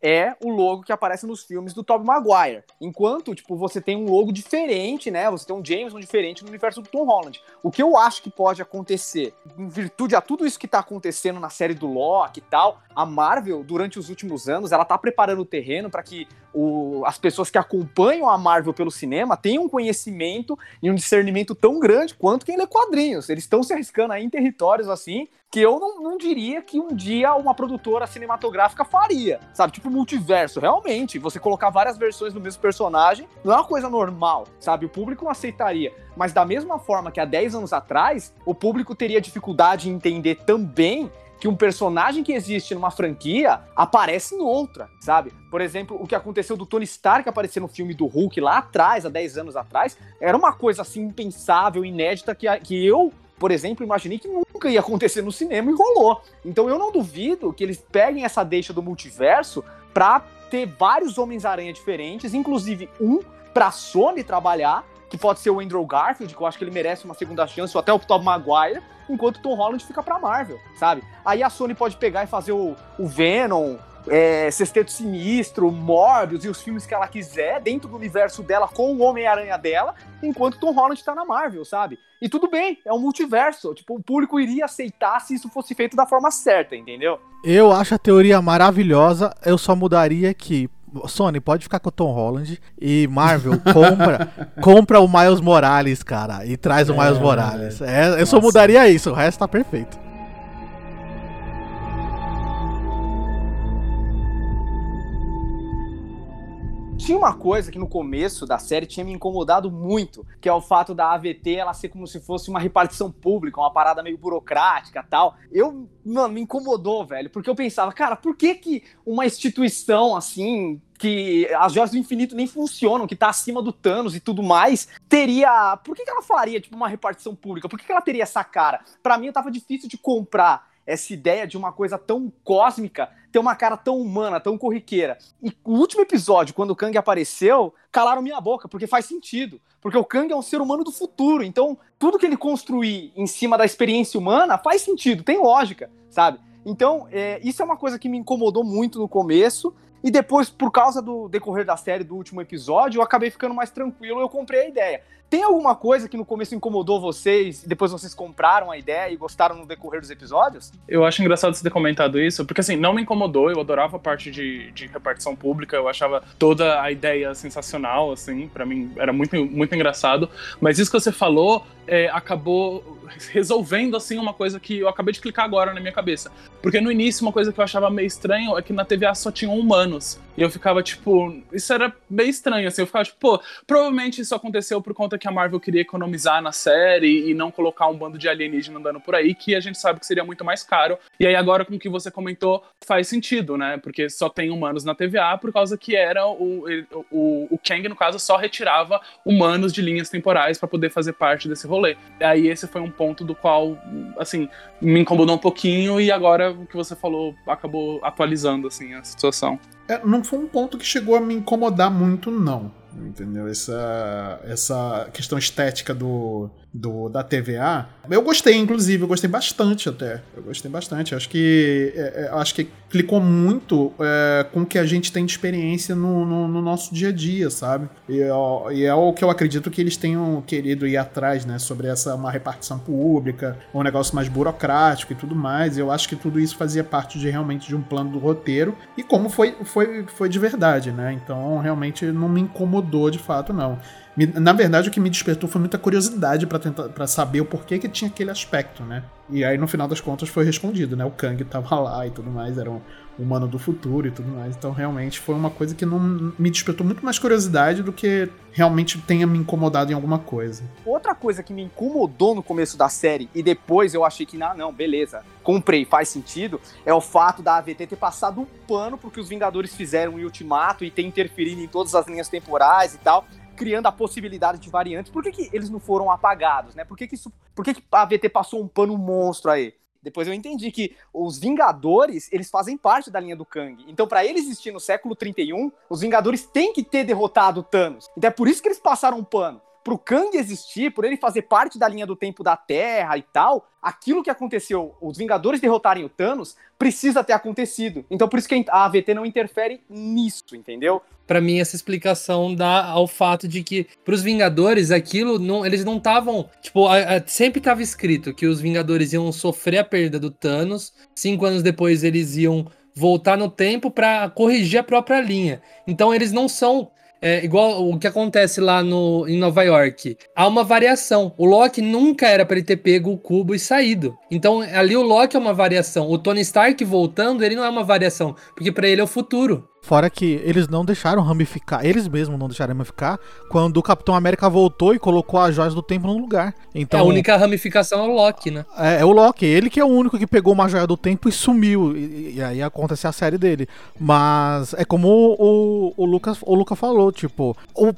é o logo que aparece nos filmes do Tobey Maguire. Enquanto, tipo, você tem um logo diferente, né? Você tem um Jameson diferente no universo do Tom Holland. O que eu acho que pode acontecer, em virtude a tudo isso que tá acontecendo na série do Loki e tal, a Marvel, durante os últimos anos, ela tá preparando o terreno para que o, as pessoas que acompanham a Marvel pelo cinema tenham um conhecimento e um discernimento tão grande quanto quem lê quadrinhos. Eles estão se arriscando aí em territórios assim que eu não, não diria que um dia uma produtora cinematográfica faria. Sabe? Tipo multiverso. Realmente, você colocar várias versões do mesmo personagem não é uma coisa normal, sabe? O público não aceitaria. Mas da mesma forma que há 10 anos atrás, o público teria dificuldade em entender também que um personagem que existe numa franquia aparece em outra, sabe? Por exemplo, o que aconteceu do Tony Stark aparecer no filme do Hulk lá atrás, há 10 anos atrás, era uma coisa assim impensável, inédita, que, que eu por exemplo, imaginei que nunca ia acontecer no cinema e rolou. Então eu não duvido que eles peguem essa deixa do multiverso pra ter vários Homens-Aranha diferentes, inclusive um pra Sony trabalhar, que pode ser o Andrew Garfield, que eu acho que ele merece uma segunda chance, ou até o Tom Maguire, enquanto Tom Holland fica pra Marvel, sabe? Aí a Sony pode pegar e fazer o, o Venom, é, Sexteto Sinistro, Morbius e os filmes que ela quiser dentro do universo dela com o Homem-Aranha dela, enquanto Tom Holland tá na Marvel, sabe? E tudo bem, é um multiverso. Tipo, o público iria aceitar se isso fosse feito da forma certa, entendeu? Eu acho a teoria maravilhosa, eu só mudaria que Sony, pode ficar com o Tom Holland e Marvel, compra, compra o Miles Morales, cara, e traz o É, Miles Morales. É, eu só mudaria isso, o resto tá perfeito. Tinha uma coisa que no começo da série tinha me incomodado muito, que é o fato da AVT ela ser como se fosse uma repartição pública, uma parada meio burocrática tal. Eu, mano, me incomodou, velho, porque eu pensava, cara, por que que uma instituição assim, que as joias do infinito nem funcionam, que tá acima do Thanos e tudo mais, teria. Por que, que ela faria, tipo, uma repartição pública? Por que, que ela teria essa cara? Pra mim, tava difícil de comprar essa ideia de uma coisa tão cósmica ter uma cara tão humana, tão corriqueira. E o último episódio, quando o Kang apareceu, calaram minha boca, porque faz sentido. Porque o Kang é um ser humano do futuro, então tudo que ele construir em cima da experiência humana faz sentido, tem lógica, sabe? Então, é, isso é uma coisa que me incomodou muito no começo. E depois, por causa do decorrer da série do último episódio, eu acabei ficando mais tranquilo eu comprei a ideia. Tem alguma coisa que no começo incomodou vocês, e depois vocês compraram a ideia e gostaram no decorrer dos episódios? Eu acho engraçado você ter comentado isso, porque assim, não me incomodou, eu adorava a parte de, de repartição pública, eu achava toda a ideia sensacional, assim, para mim era muito, muito engraçado, mas isso que você falou é, acabou resolvendo, assim, uma coisa que eu acabei de clicar agora na minha cabeça. Porque no início, uma coisa que eu achava meio estranho é que na TVA só tinham humanos. E eu ficava, tipo, isso era meio estranho, assim. Eu ficava, tipo, pô, provavelmente isso aconteceu por conta que a Marvel queria economizar na série e não colocar um bando de alienígena andando por aí, que a gente sabe que seria muito mais caro. E aí, agora, com o que você comentou, faz sentido, né? Porque só tem humanos na TVA por causa que era o, o, o Kang, no caso, só retirava humanos de linhas temporais para poder fazer parte desse rolê. E aí, esse foi um ponto do qual, assim, me incomodou um pouquinho e agora o que você falou acabou atualizando, assim, a situação. É, não foi um ponto que chegou a me incomodar muito, não. Entendeu? Essa, essa questão estética do, do, da TVA. Eu gostei, inclusive, eu gostei bastante até. Eu gostei bastante. Acho que é, é, acho que clicou muito é, com o que a gente tem de experiência no, no, no nosso dia a dia, sabe? E, ó, e, é o que eu acredito que eles tenham querido ir atrás, né? Sobre essa uma repartição pública, um negócio mais burocrático e tudo mais. Eu acho que tudo isso fazia parte de realmente de um plano do roteiro. E como foi, foi, foi de verdade, né? Então realmente não me incomodou de fato, não. Me, na verdade, o que me despertou foi muita curiosidade para tentar para saber o porquê que tinha aquele aspecto, né? E aí, no final das contas, foi respondido, né? O Kang tava lá e tudo mais, era um humano do futuro e tudo mais. Então, realmente, foi uma coisa que não me despertou muito mais curiosidade do que realmente tenha me incomodado em alguma coisa. Outra coisa que me incomodou no começo da série e depois eu achei que, não, não, beleza, comprei, faz sentido, é o fato da AVT ter passado um pano porque os Vingadores fizeram em Ultimato e ter interferido em todas as linhas temporais e tal criando a possibilidade de variantes. Por que, que eles não foram apagados, né? Por que, que, isso, por que, que a AVT passou um pano monstro aí? Depois eu entendi que os Vingadores, eles fazem parte da linha do Kang. Então, para ele existir no século 31, os Vingadores têm que ter derrotado o Thanos. Então é por isso que eles passaram um pano. Pro Kang existir, por ele fazer parte da linha do tempo da Terra e tal, aquilo que aconteceu, os Vingadores derrotarem o Thanos, precisa ter acontecido. Então por isso que a AVT não interfere nisso, entendeu? Para mim essa explicação dá ao fato de que pros Vingadores aquilo não, eles não estavam, tipo, a, a, sempre estava escrito que os Vingadores iam sofrer a perda do Thanos, cinco anos depois eles iam voltar no tempo para corrigir a própria linha. Então eles não são é, igual o que acontece lá no, em Nova York. Há uma variação. O Loki nunca era para ele ter pego o cubo e saído. Então ali o Loki é uma variação. O Tony Stark voltando, ele não é uma variação, porque para ele é o futuro. Fora que eles não deixaram ramificar, eles mesmos não deixaram ramificar, quando o Capitão América voltou e colocou as joias do tempo no lugar. Então, É, a única ramificação é o Loki, né? É, é o Loki, ele que é o único que pegou uma joia do tempo e sumiu. E, e aí acontece a série dele. Mas é como o, o, o Lucas, o Lucas falou, tipo, o-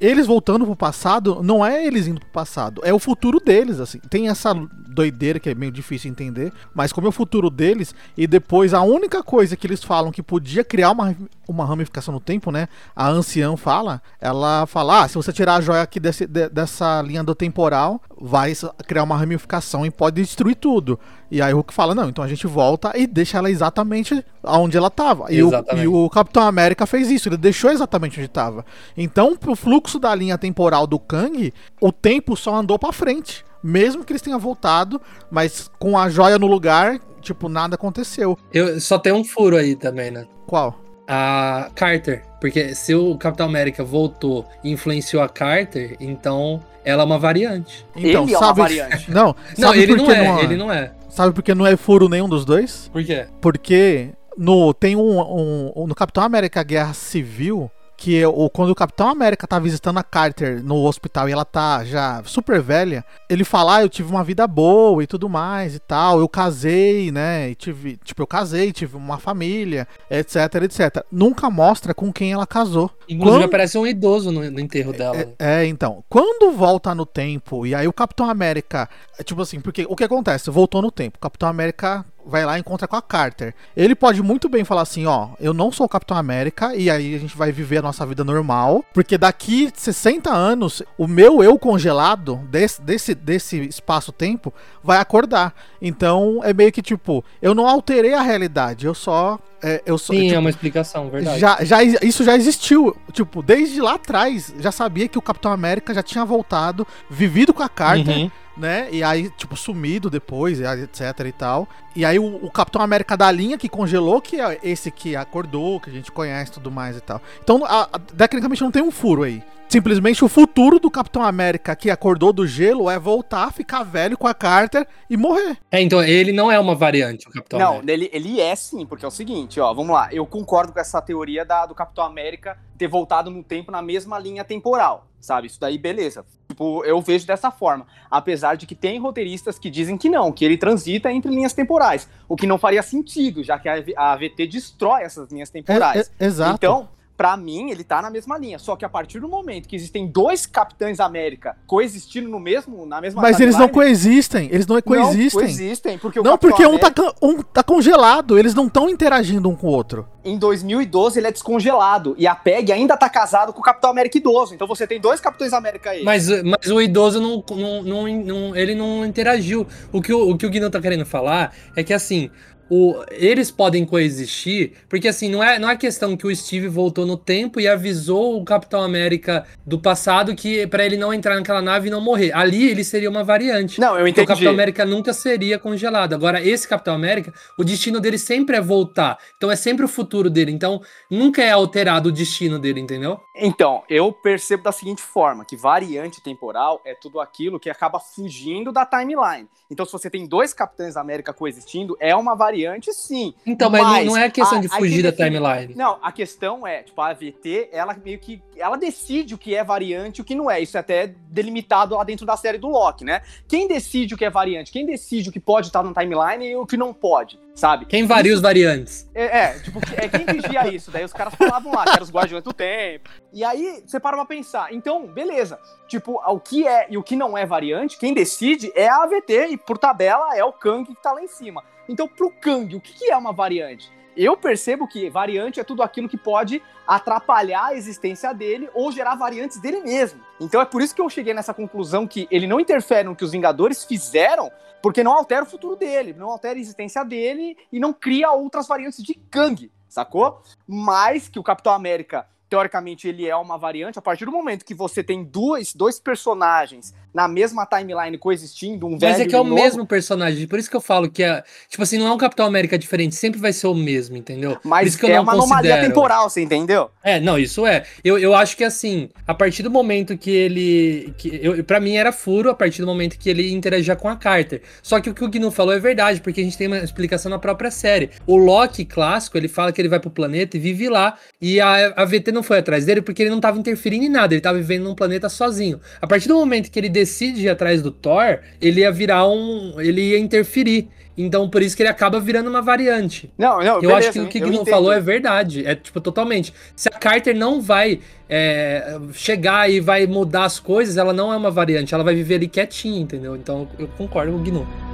eles voltando pro passado, não é eles indo pro passado, é o futuro deles, assim. Tem essa doideira que é meio difícil entender, mas como é o futuro deles, e depois a única coisa que eles falam que podia criar uma, uma ramificação no tempo, né? A anciã fala, ela fala: ah, se você tirar a joia aqui desse- de- dessa linha do temporal, vai criar uma ramificação e pode destruir tudo. E aí o Hulk fala: não, então a gente volta e deixa ela exatamente onde ela tava. E e o Capitão América fez isso, ele deixou exatamente onde tava. Então, pro fluxo da linha temporal do Kang, o tempo só andou pra frente. Mesmo que eles tenham voltado, mas com a joia no lugar, tipo, nada aconteceu. Eu, só tem um furo aí também, né? Qual? A Carter. Porque se o Capitão América voltou e influenciou a Carter, então ela é uma variante. Ele é uma variante. Então, Não, Não, sabe ele por não que é, ele não é. Sabe por que não é furo nenhum dos dois? Por quê? Porque no, tem um, um- um- No Capitão América Guerra Civil. Que é o, quando o Capitão América tá visitando a Carter no hospital e ela tá já super velha, ele fala: ah, eu tive uma vida boa e tudo mais e tal. Eu casei, né? E tive. Tipo, eu casei, tive uma família, etc, etc. Nunca mostra com quem ela casou. Inclusive Quando- aparece um idoso no, no enterro dela. É, então, quando volta no tempo, e aí o Capitão América. é Tipo assim, porque o que acontece? Voltou no tempo. O Capitão América vai lá e encontra com a Carter. Ele pode muito bem falar assim: ó, eu não sou o Capitão América, e aí a gente vai viver a nossa vida normal. Porque daqui 60 anos, o meu eu congelado, desse, desse, desse espaço-tempo, vai acordar. Então é meio que tipo, eu não alterei a realidade, eu só. é, eu só Sim, tipo, é uma explicação, verdade. já, já, isso já existiu. Tipo, desde lá atrás, já sabia que o Capitão América já tinha voltado, vivido com a Carter, Uhum. Né? E aí, tipo, sumido depois, etc e tal. E aí o, o Capitão América da linha que congelou, que é esse que acordou, que a gente conhece e tudo mais e tal. Então, a- a- tecnicamente não tem um furo aí. Simplesmente o futuro do Capitão América que acordou do gelo é voltar, ficar velho com a Carter e morrer. É, então ele não é uma variante, o Capitão Não, América. ele, ele é sim, porque é o seguinte, ó, vamos lá. Eu concordo com essa teoria da, do Capitão América ter voltado no tempo na mesma linha temporal, sabe? Isso daí, beleza. Tipo, eu vejo dessa forma. Apesar de que tem roteiristas que dizem que não, que ele transita entre linhas temporais. O que não faria sentido, já que a, a AVT destrói essas linhas temporais. É- é- exato. Então, pra mim, ele tá na mesma linha. Só que a partir do momento que existem dois Capitães América coexistindo no mesmo, na mesma Mas eles não coexistem, eles não coexistem. Não coexistem, porque o Não, Capitão porque um tá, América- can- um tá congelado, eles não estão interagindo um com o outro. em 2012 ele é descongelado. E a PEG ainda tá casado com o Capitão América idoso. Então você tem dois Capitães América aí. Mas, mas o idoso não, não, não, não- ele não interagiu. O que o, o que o Guinan tá querendo falar é que assim. O, eles podem coexistir, porque assim, não é, não é questão que o Steve voltou no tempo e avisou o Capitão América do passado que para ele não entrar naquela nave e não morrer. Ali ele seria uma variante. Não, eu entendi. o Capitão América nunca seria congelado. Agora, esse Capitão América, o destino dele sempre é voltar. Então é sempre o futuro dele. Então nunca é alterado o destino dele, entendeu? Então, eu percebo da seguinte forma, que variante temporal é tudo aquilo que acaba fugindo da timeline. Então, se você tem dois Capitães América coexistindo, é uma variante sim. Então, mas, não- não, é questão a- de fugir da define- timeline. Não, a questão é, tipo, a AVT, ela meio que. Ela decide o que é variante e o que não é. Isso é até delimitado lá dentro da série do Loki, né? Quem decide o que é variante? Quem decide o que pode estar no timeline e o que não pode, sabe? Quem varia os variantes? É, é, tipo, é quem vigia isso? Daí os caras falavam lá, que eram os guardiões do tempo. E aí, você para pra pensar. Então, beleza. Tipo, o que é e o que não é variante, quem decide é a AVT, e por tabela é o Kang que tá lá em cima. Então, pro Kang, o que que é uma variante? Eu percebo que variante é tudo aquilo que pode atrapalhar a existência dele ou gerar variantes dele mesmo. Então é por isso que eu cheguei nessa conclusão que ele não interfere no que os Vingadores fizeram, porque não altera o futuro dele, não altera a existência dele e não cria outras variantes de Kang, sacou? Mas que o Capitão América teoricamente ele é uma variante, a partir do momento que você tem dois, dois personagens na mesma timeline coexistindo, um velho Mas é que é o novo, mesmo personagem, por isso que eu falo que é. Tipo assim, não é um Capitão América diferente, sempre vai ser o mesmo, entendeu? por mas isso que eu é uma anomalia considero. temporal, você entendeu? É, não, isso é. Eu, eu acho que assim, a partir do momento que ele. Que eu, pra mim era furo, a partir do momento que ele interagia com a Carter. Só que o que o Gnu falou é verdade, porque a gente tem uma explicação na própria série. O Loki clássico, ele fala que ele vai pro planeta e vive lá. E a, a VT não foi atrás dele porque ele não tava interferindo em nada, ele tava vivendo num planeta sozinho. A partir do momento que ele decide ir atrás do Thor, ele ia virar um. ele ia interferir. Então, por isso que ele acaba virando uma variante. Não, não, Eu acho que o que o Gnu falou é verdade. É, tipo, totalmente. Se a Carter não vai é, chegar e vai mudar as coisas, ela não é uma variante. Ela vai viver ali quietinha, entendeu? Então, eu concordo com o Gnu.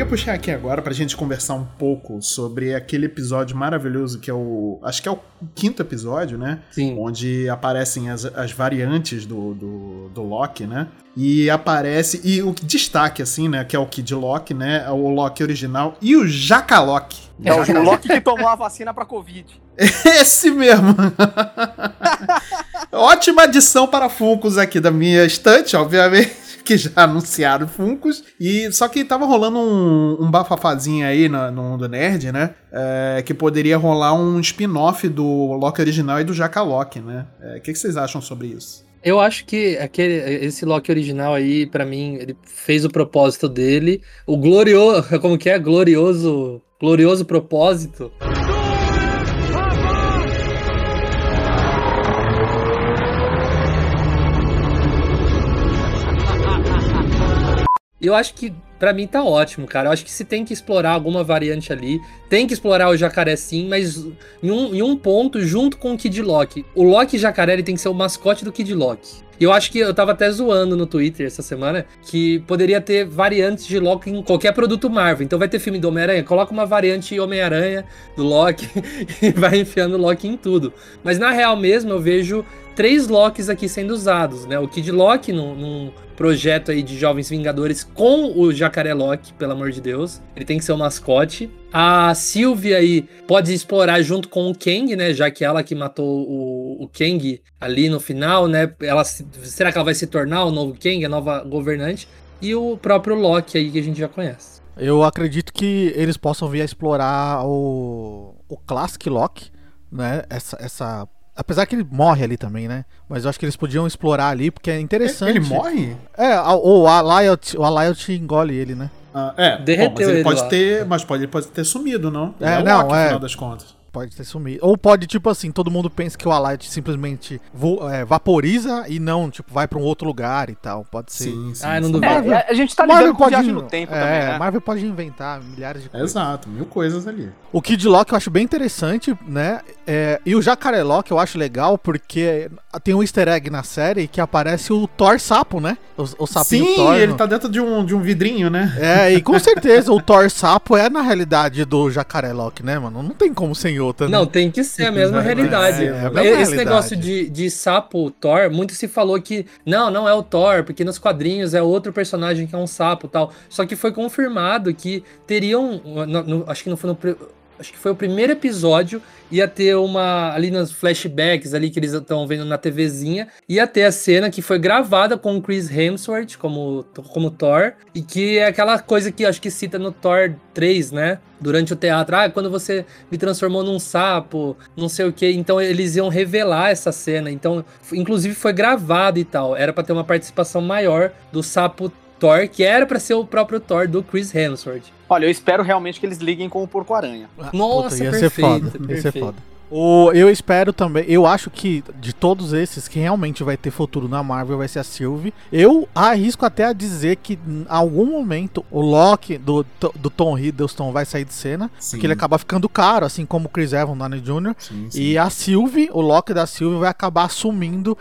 Ia puxar aqui agora pra gente conversar um pouco sobre aquele episódio maravilhoso que é o. Acho que é o quinto episódio, né? Sim. Onde aparecem as, as variantes do, do, do Loki, né? E aparece. E o destaque, assim, né? Que é o Kid Loki, né? O Loki original e o Jacalock. É o Loki que tomou a vacina pra Covid. Esse mesmo. Ótima adição para Funkos aqui da minha estante, obviamente, que já anunciaram Funkos. E só que tava rolando um, um bafafazinho aí no, no mundo nerd, né? É, que poderia rolar um spin-off do Loki original e do Jacalock, né? É, O que, que vocês acham sobre isso? Eu acho que aquele, esse Loki original aí, pra mim, ele fez o propósito dele. O glorioso. Como que é? Glorioso. Glorioso propósito. Eu acho que pra mim tá ótimo, cara. Eu acho que se tem que explorar alguma variante ali, tem que explorar o jacaré sim, mas em um, em um ponto junto com o Kid Loki. O Loki jacaré ele tem que ser o mascote do Kid Loki. Eu acho que eu tava até zoando no Twitter essa semana que poderia ter variantes de Loki em qualquer produto Marvel. Então vai ter filme do Homem-Aranha, coloca uma variante Homem-Aranha do Loki e vai enfiando Loki em tudo. Mas na real mesmo eu vejo três Locks aqui sendo usados, né? O Kid Loki num, num projeto aí de Jovens Vingadores com o Jacaré Loki, pelo amor de Deus. Ele tem que ser o mascote. A Sylvie aí pode explorar junto com o Kang, né? Já que ela que matou o, o Kang ali no final, né? Ela, se- será que ela vai se tornar o novo Kang, a nova governante? E o próprio Loki aí que a gente já conhece. Eu acredito que eles possam vir a explorar o, o Classic Loki, né? Essa, essa. Apesar que ele morre ali também, né? Mas eu acho que eles podiam explorar ali, porque é interessante. Ele morre? É, a- o Alliot, o engole ele, né? Ah, é, Derreteu bom, mas ele, ele pode lá. ter. Mas pode, ele pode ter sumido, não? Ele É, o não, Loki, é. no final das contas. Pode ter sumido. Ou pode, tipo assim, todo mundo pensa que o Alliot simplesmente é, vaporiza e não, tipo, vai pra um outro lugar e tal. Pode ser. Sim, sim. Ah, não sim. duvido. É, é, a gente tá Marvel lidando com viagem no tempo é, também, né? Marvel pode inventar milhares de coisas. Exato, mil coisas ali. O Kid Loki eu acho bem interessante, né? É, e o Jacaré Loki eu acho legal porque tem um easter egg na série que aparece o Thor sapo, né? O, o sapinho Sim, Thor. ele no- tá dentro de um, de um vidrinho, né? É, e com certeza o Thor sapo é na realidade do Jacaré Loki, né, mano? Não tem como outra, né? Não, tem que ser a mesma realidade. é, é mesma Esse negócio de, de sapo Thor, muito se falou que não, não é o Thor, porque nos quadrinhos é outro personagem que é um sapo e tal. Só que foi confirmado que teriam. no- no- acho que não foi no. Acho que foi o primeiro episódio, ia ter uma. Ali nos flashbacks ali que eles estão vendo na TVzinha, ia ter a cena que foi gravada com o Chris Hemsworth como, como Thor, e que é aquela coisa que acho que cita no Thor 3, né? Durante o teatro. Ah, quando você me transformou num sapo, não sei o que. Então eles iam revelar essa cena. Então, inclusive foi gravado e tal. Era pra ter uma participação maior do sapo Thor, que era pra ser o próprio Thor do Chris Hemsworth. Olha, eu espero realmente que eles liguem com o Porco-Aranha. Nossa, ia ser perfeito, foda. Ia ser perfeito. foda. O, eu espero também, eu acho que de todos esses que realmente vai ter futuro na Marvel vai ser a Sylvie. Eu arrisco até a dizer que em algum momento o Loki do, do Tom Hiddleston vai sair de cena, Sim. porque ele acaba ficando caro, assim como o Chris Evans Downey Jr. Sim, sim. E a Sylvie, o Loki da Sylvie vai acabar assumindo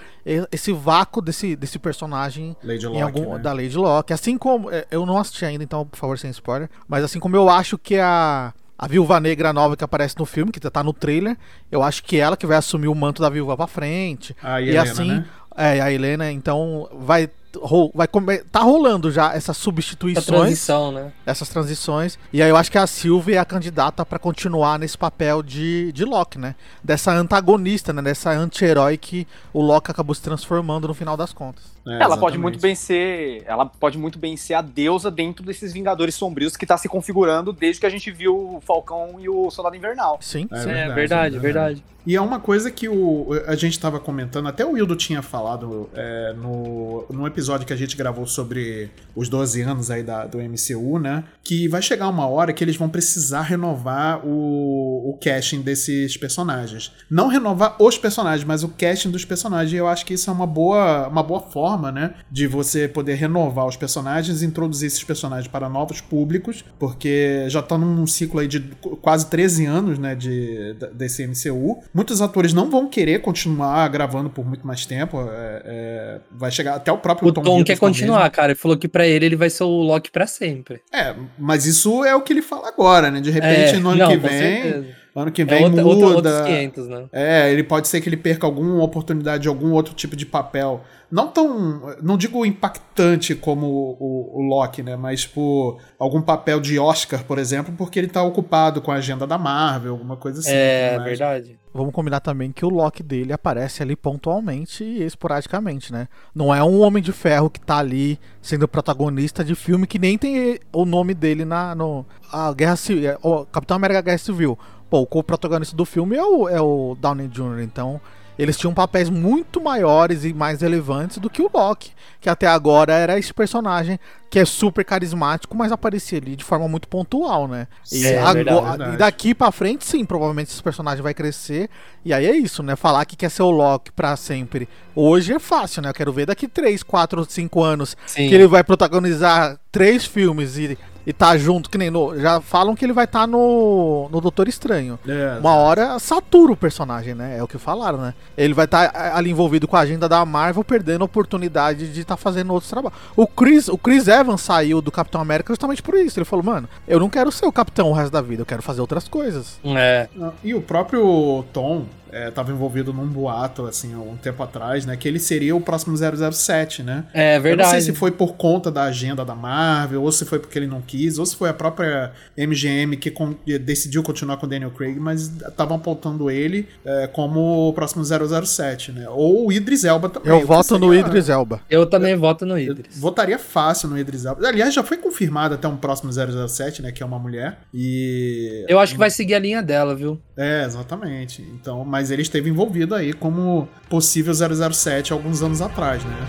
esse vácuo desse, desse personagem Lady Locke, algum, né? da Lady Locke. Assim como. é, Eu não assisti ainda, então, por favor, sem spoiler. Mas assim como eu acho que a. a Viúva Negra nova que aparece no filme, que tá no trailer. Eu acho que ela que vai assumir o manto da Viúva pra frente. A e Helena, assim, né? é, a Helena, então vai ro- vai tá rolando já essas substituições, transição, né? essas transições. E aí eu acho que a Sylvie é a candidata pra continuar nesse papel de, de Loki, né? Dessa antagonista, né? Dessa anti-herói que o Loki acabou se transformando no final das contas. É, ela pode exatamente. muito bem ser. Ela pode muito bem ser a deusa dentro desses Vingadores Sombrios que tá se configurando desde que a gente viu o Falcão e o Soldado Invernal. Sim, É sim. É, verdade, verdade. E é uma coisa que o, a gente estava comentando, até o Wildo tinha falado é, no, no episódio que a gente gravou sobre os 12 anos aí da, do MCU, né? Que vai chegar uma hora que eles vão precisar renovar o, o casting desses personagens. Não renovar os personagens, mas o casting dos personagens. E eu acho que isso é uma boa, uma boa forma, né? De você poder renovar os personagens, introduzir esses personagens para novos públicos, porque já tá num ciclo aí de quase 13 anos, né? De, desse MCU. Muitos atores não vão querer continuar gravando por muito mais tempo. é, é, vai chegar até o próprio O Tom quer Hiddleston continuar, mesmo. cara. Ele falou que pra ele ele vai ser o Loki pra sempre. É, mas isso é o que ele fala agora, né? De repente, É, no ano não, que vem, certeza. Ano que É vem outra, muda. outra, outros 500, né? É, ele pode ser que ele perca alguma oportunidade de algum outro tipo de papel. Não tão. Não digo impactante como o, o Loki, né? Mas, tipo, algum papel de Oscar, por exemplo, porque ele tá ocupado com a agenda da Marvel, alguma coisa assim. É, mas- verdade. Vamos combinar também que o Loki dele aparece ali pontualmente e esporadicamente, né? Não é um Homem de Ferro que tá ali sendo protagonista de filme que nem tem o nome dele na no, a Guerra Civil, o Capitão América Guerra Civil. Pô, o co-protagonista do filme é o, é o Downey Jr., então eles tinham papéis muito maiores e mais relevantes do que o Loki, que até agora era esse personagem que é super carismático, mas aparecia ali de forma muito pontual, né? E, É, agora- verdade, verdade. e daqui pra frente, sim, provavelmente esse personagem vai crescer. E aí é isso, né? Falar que quer ser o Loki pra sempre. Hoje é fácil, né? Eu quero ver daqui 3, 4, 5 anos Sim. que ele vai protagonizar três filmes e, e tá junto, que nem no. Já falam que ele vai estar no, no Doutor Estranho. É, Uma hora satura o personagem, né? É o que falaram, né? Ele vai estar ali envolvido com a agenda da Marvel, perdendo a oportunidade de estar fazendo outros trabalhos. O Chris, o Chris Evans saiu do Capitão América justamente por isso. Ele falou, mano, eu não quero ser o capitão o resto da vida, eu quero fazer outras coisas. É. E o próprio Tom estava envolvido num boato, assim, há um tempo atrás, né? Que ele seria o próximo 007, né? É Eu não verdade. sei se foi por conta da agenda da Marvel, ou se foi porque ele não quis, ou se foi a própria MGM que con- decidiu continuar com o Daniel Craig, mas estavam apontando ele é, como o próximo 007, né? Ou o Idris Elba também. Eu voto no Idris Elba. Eu também voto no eu Idris. Votaria fácil no Idris Elba. Aliás, já foi confirmado até um próximo 007, né? Que é uma mulher. E. Eu acho que vai seguir a linha dela, viu? É, exatamente. Então, mas ele esteve envolvido aí como possível 007 alguns anos atrás, né?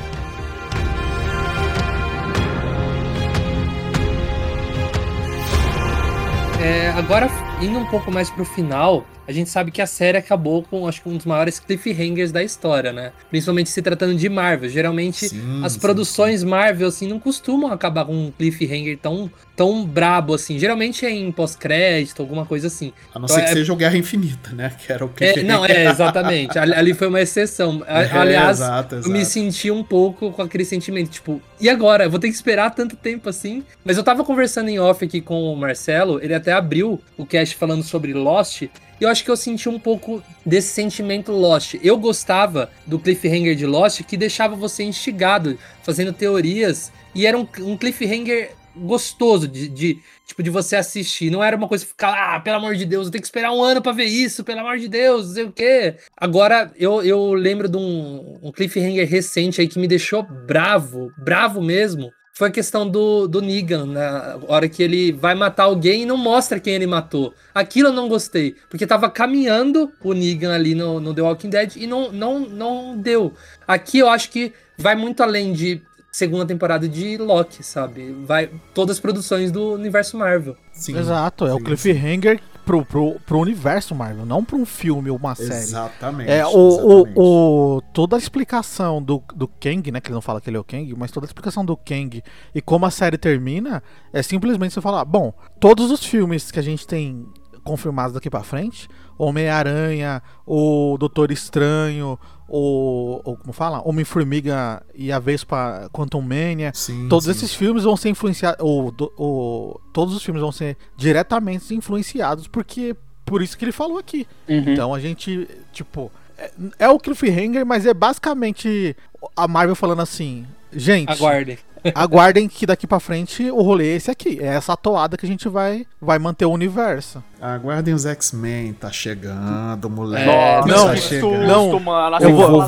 É, agora, indo um pouco mais pro final, a gente sabe que a série acabou com, acho que um dos maiores cliffhangers da história, né? Principalmente se tratando de Marvel. Geralmente, Sim, as sim, produções Marvel, assim, não costumam acabar com um cliffhanger tão, tão brabo, assim. Geralmente é em pós-crédito, alguma coisa assim. A não Então, ser que é- seja o Guerra Infinita, né? Que era o É, cliffhanger. não, é, exatamente. Ali, foi uma exceção. É, Aliás, exato, eu me exato. senti um pouco com aquele sentimento, tipo, e agora? Eu vou ter que esperar tanto tempo assim? Mas eu tava conversando em off aqui com o Marcelo, ele até abriu o cast falando sobre Lost, eu acho que eu senti um pouco desse sentimento Lost. Eu gostava do cliffhanger de Lost que deixava você instigado, fazendo teorias, e era um, um cliffhanger gostoso de, de, tipo de você assistir. Não era uma coisa ficar, ah, pelo amor de Deus, eu tenho que esperar um ano pra ver isso, pelo amor de Deus, não sei o quê. Agora, eu, eu lembro de um, um cliffhanger recente aí que me deixou bravo, bravo mesmo. Foi a questão do, do Negan, na hora que ele vai matar alguém e não mostra quem ele matou. Aquilo eu não gostei, porque tava caminhando o Negan ali no, no The Walking Dead e não, não, não deu. Aqui eu acho que vai muito além de segunda temporada de Loki, sabe? Vai todas as produções do universo Marvel. Sim, Exato, é o sim, cliffhanger pro, pro, pro universo Marvel, não pra um filme ou uma sim. série. Exatamente. É, o, o, exatamente. o, toda a explicação do, do Kang, né? Que ele não fala que ele é o Kang, mas toda a explicação do Kang e como a série termina é simplesmente você falar: bom, todos os filmes que a gente tem confirmados daqui pra frente. Homem-Aranha, o Doutor Estranho, o, o como fala? Homem-Formiga e a Vespa Quantum Mania. Sim, Todos sim. esses filmes vão ser influenciados. O, do- o- todos os filmes vão ser diretamente influenciados, porque por isso que ele falou aqui. Uhum. Então a gente, tipo, é, é o cliffhanger, mas é basicamente a Marvel falando assim: gente, Aguardem. Aguardem que daqui pra frente o rolê é esse aqui. É essa toada que a gente vai, vai manter o universo. Aguardem os X-Men, tá chegando, moleque. É, não, tá que chegando. não, mano. eu vou-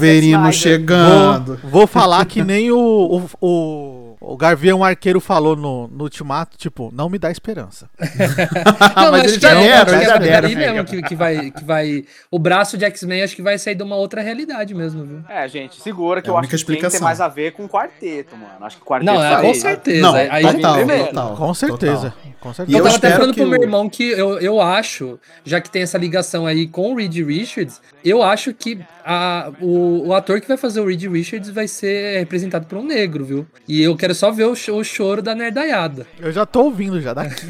Snyder. chegando. Vou, vou falar que nem o, o, o, o Gavião Arqueiro falou no, no Ultimato: tipo, não me dá esperança. Ah, mas acho ele que já é, era, acho que ele é já daí era. mesmo que, que vai, que vai. O braço de X-Men acho que vai sair de uma outra realidade mesmo, viu? É, gente, segura que É eu acho que tem que ter explicação. mais a ver com o quarteto, mano. Acho que o quarteto Não, é, com certeza. Não, Aí- total, total. Com certeza. total. Com E certeza. eu eu tava até falando que pro meu o- irmão que eu, eu acho, já que tem essa ligação aí com o Reed Richards, eu acho que a, o, o ator que vai fazer o Reed Richards vai ser representado por um negro, viu? E eu quero só ver o, o choro da nerdaiada. Eu já tô ouvindo já daqui.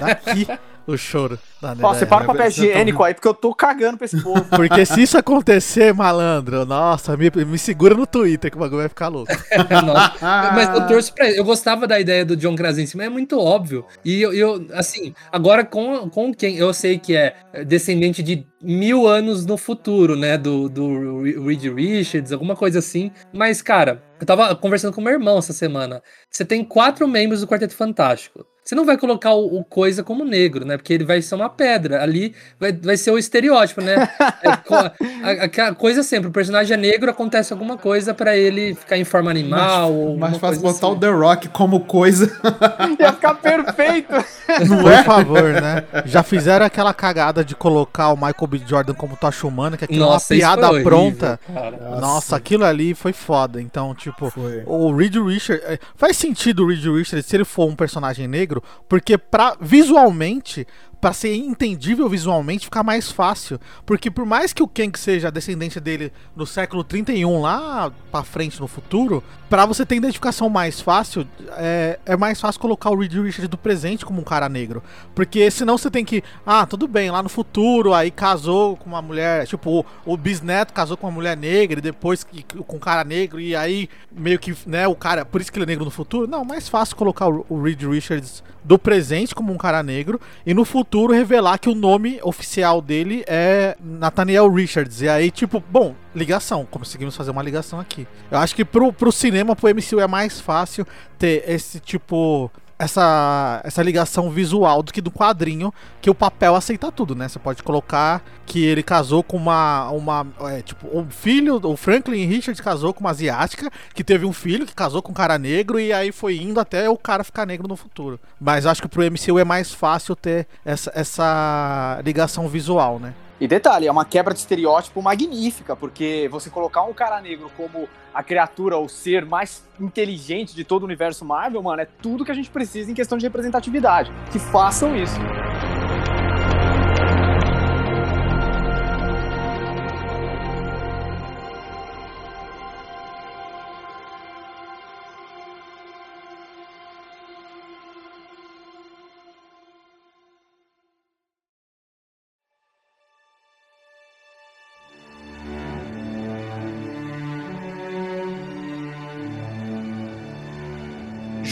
daqui o choro. Da Ó, separa o papel higiênico aí, porque eu tô cagando pra esse povo. Porque se isso acontecer, malandro, nossa, me, me segura no Twitter que o bagulho vai ficar louco. Mas eu torço pra ele. Eu gostava da ideia do John Krasinski, mas é muito óbvio. E eu, eu, assim, agora com, com quem eu sei que é descendente de mil anos no futuro, né? Do, do Reed Richards, alguma coisa assim. Mas, cara, eu tava conversando com meu irmão essa semana. Você tem quatro membros do Quarteto Fantástico. Você não vai colocar o, o coisa como negro, né? Porque ele vai ser uma pedra. Ali vai, vai ser o estereótipo, né? É, a, aquela coisa sempre, o personagem é negro, acontece alguma coisa pra ele ficar em forma animal. ou Mais coisa botar o assim. The Rock como coisa. Ia ficar perfeito. Por favor, né? Já fizeram aquela cagada de colocar o Michael B. Jordan como tocha humana, que aquilo é uma Nossa, isso foi piada horrível, pronta. cara. Nossa, aquilo ali foi foda. Então, tipo, Foi. o Reed Richards. é, Faz sentido o Reed Richards se ele for um personagem negro, porque pra, visualmente, pra ser entendível visualmente, fica mais fácil. Porque por mais que o Kang seja a descendência dele no século 31, lá pra frente no futuro, pra você ter identificação mais fácil, é, é mais fácil colocar o Reed Richards do presente como um cara negro. Porque senão você tem que. Ah, tudo bem, lá no futuro, aí casou com uma mulher. Tipo, o, o bisneto casou com uma mulher negra e depois que- com um cara negro, e aí meio que, né, o cara. Por isso que ele é negro no futuro. Não, mais fácil colocar o, o Reed Richards do presente como um cara negro e no futuro revelar que o nome oficial dele é Nathaniel Richards. E aí, tipo, bom, ligação. Conseguimos fazer uma ligação aqui. Eu acho que pro, pro cinema, pro MCU é mais fácil ter esse tipo. Essa, essa ligação visual do que do quadrinho, que o papel aceita tudo, né? Você pode colocar que ele casou com uma. uma é, tipo, o filho, o Franklin Richards casou com uma asiática, que teve um filho que casou com um cara negro, e aí foi indo até o cara ficar negro no futuro. Mas acho que pro MCU é mais fácil ter essa, essa ligação visual, né? E detalhe, é uma quebra de estereótipo magnífica, porque você colocar um cara negro como a criatura ou ser mais inteligente de todo o universo Marvel, mano, é tudo que a gente precisa em questão de representatividade. Que façam isso.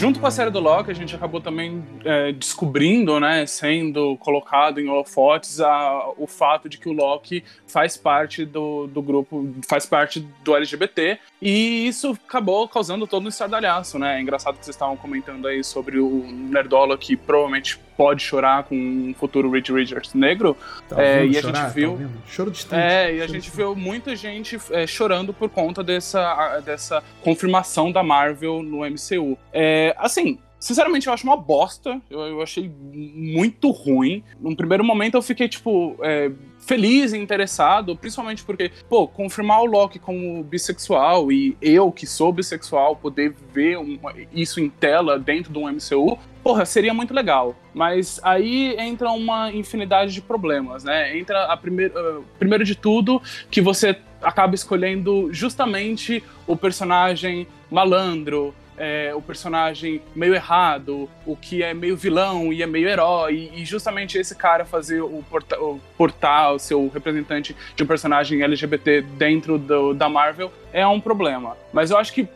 Junto com a série do Loki, a gente acabou também é, descobrindo, né, sendo colocado em holofotes a, o fato de que o Loki faz parte do, do grupo, faz parte do LGBT, e isso acabou causando todo um estardalhaço, né? É engraçado que vocês estavam comentando aí sobre o Nerdola que provavelmente pode chorar com um futuro Reed Richards negro. Tá É, e a chorar? gente viu- Tá? Choro de. É, e a gente viu muita gente é, chorando por conta dessa, dessa confirmação da Marvel no MCU. É, assim, sinceramente, eu acho uma bosta. Eu, eu achei muito ruim. Num primeiro momento, eu fiquei, tipo, é, feliz e interessado, principalmente porque, pô, confirmar o Loki como bissexual e eu, que sou bissexual, poder ver uma- isso em tela dentro de um MCU, porra, seria muito legal. Mas aí entra uma infinidade de problemas, né? Entra a primeiro, uh, primeiro de tudo que você acaba escolhendo justamente o personagem malandro, é, o personagem meio errado, o que é meio vilão e é meio herói, e justamente esse cara fazer o, porta o portar o seu representante de um personagem LGBT dentro do, da Marvel é um problema. Mas eu acho que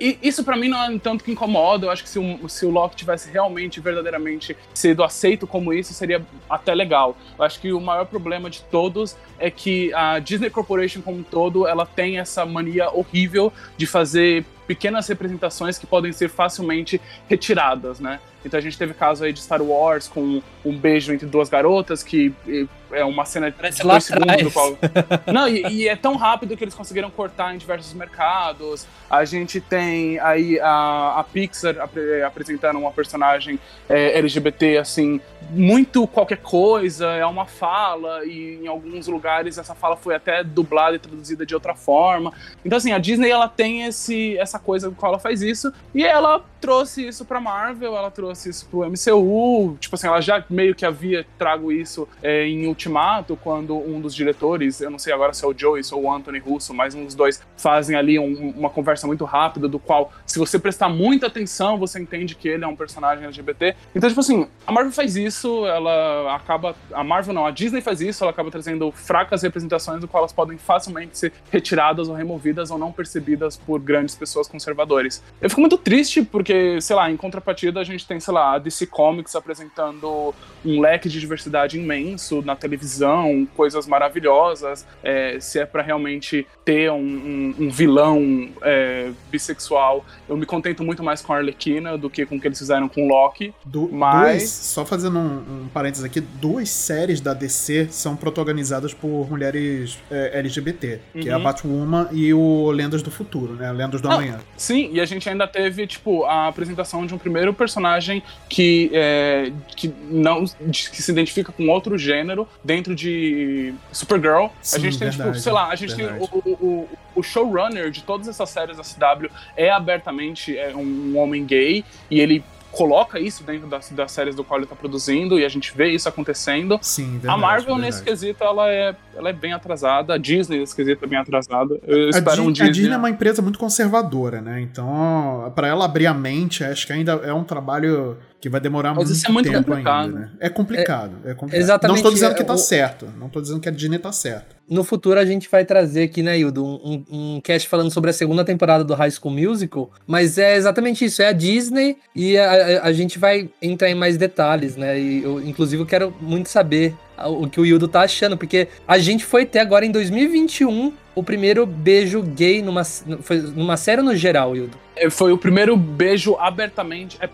isso para mim não é tanto que incomoda. Eu acho que se o, se o Loki tivesse realmente, verdadeiramente sido aceito como isso, seria até legal. Eu acho que o maior problema de todos é que a Disney Corporation como um todo, ela tem essa mania horrível de fazer pequenas representações que podem ser facilmente retiradas, né? Então a gente teve caso aí de Star Wars com um beijo entre duas garotas, que é uma cena de Parece lá dois segundos do qual. Não, e, e é tão rápido que eles conseguiram cortar em diversos mercados. A gente tem aí a, a Pixar apre- apresentando uma personagem é, LGBT, assim, muito qualquer coisa, é uma fala, e em alguns lugares essa fala foi até dublada e traduzida de outra forma. Então, assim, a Disney ela tem esse, essa coisa com qual ela faz isso, e ela trouxe isso pra Marvel, ela trouxe isso pro MCU, tipo assim, ela já meio que havia trago isso é, em Ultimato, quando um dos diretores, eu não sei agora se é o Joey ou o Anthony Russo, mas um dos dois fazem ali um- uma conversa muito rápida, do qual, se você prestar muita atenção, você entende que ele é um personagem LGBT. Então, tipo assim, a Marvel faz isso, ela acaba. A Marvel não, a Disney faz isso, ela acaba trazendo fracas representações do qual elas podem facilmente ser retiradas ou removidas ou não percebidas por grandes pessoas conservadores. Eu fico muito triste porque, sei lá, em contrapartida a gente tem, sei lá, a DC Comics apresentando um leque de diversidade imenso na televisão, coisas maravilhosas. é, se é pra realmente ter um, um- um vilão é, bissexual, eu me contento muito mais com a Arlequina do que com o que eles fizeram com o Loki. Mas- só fazendo um, um parênteses aqui, duas séries da DC são protagonizadas por mulheres é, LGBT, que é a Uhum. Batwoman e o Lendas do Futuro, né? Lendas do Não, Amanhã. Sim, e a gente ainda teve, tipo, a apresentação de um primeiro personagem que, é, que não que se identifica com outro gênero dentro de Supergirl. Sim, a gente tem, tipo, verdade, sei lá, a gente verdade. tem o, o, o showrunner de todas essas séries da CW é abertamente é, um homem gay e ele coloca isso dentro das, das séries do qual ele tá produzindo e a gente vê isso acontecendo. Sim, verdade. a Marvel, verdade. nesse quesito, ela é, ela é bem atrasada. A Disney, nesse quesito, é bem atrasada. Eu A, espero Di- um a Disney. Disney é uma empresa muito conservadora, né? Então, pra ela abrir a mente, acho que ainda é um trabalho que vai demorar Mas muito, isso é muito tempo complicado. ainda, né? É complicado, é, complicado. exatamente, Não estou dizendo que é, tá o- certo. Não tô dizendo que a Disney tá certa. No futuro a gente vai trazer aqui, né, Hildo, um, um, um cast falando sobre a segunda temporada do High School Musical, mas é exatamente isso, é a Disney e a, a- a gente vai entrar em mais detalhes, né, e eu, inclusive eu quero muito saber o que o Hildo tá achando, porque a gente foi ter agora em 2021 o primeiro beijo gay numa, foi numa série ou no geral, Hildo? É, Foi o primeiro beijo abertamente. É,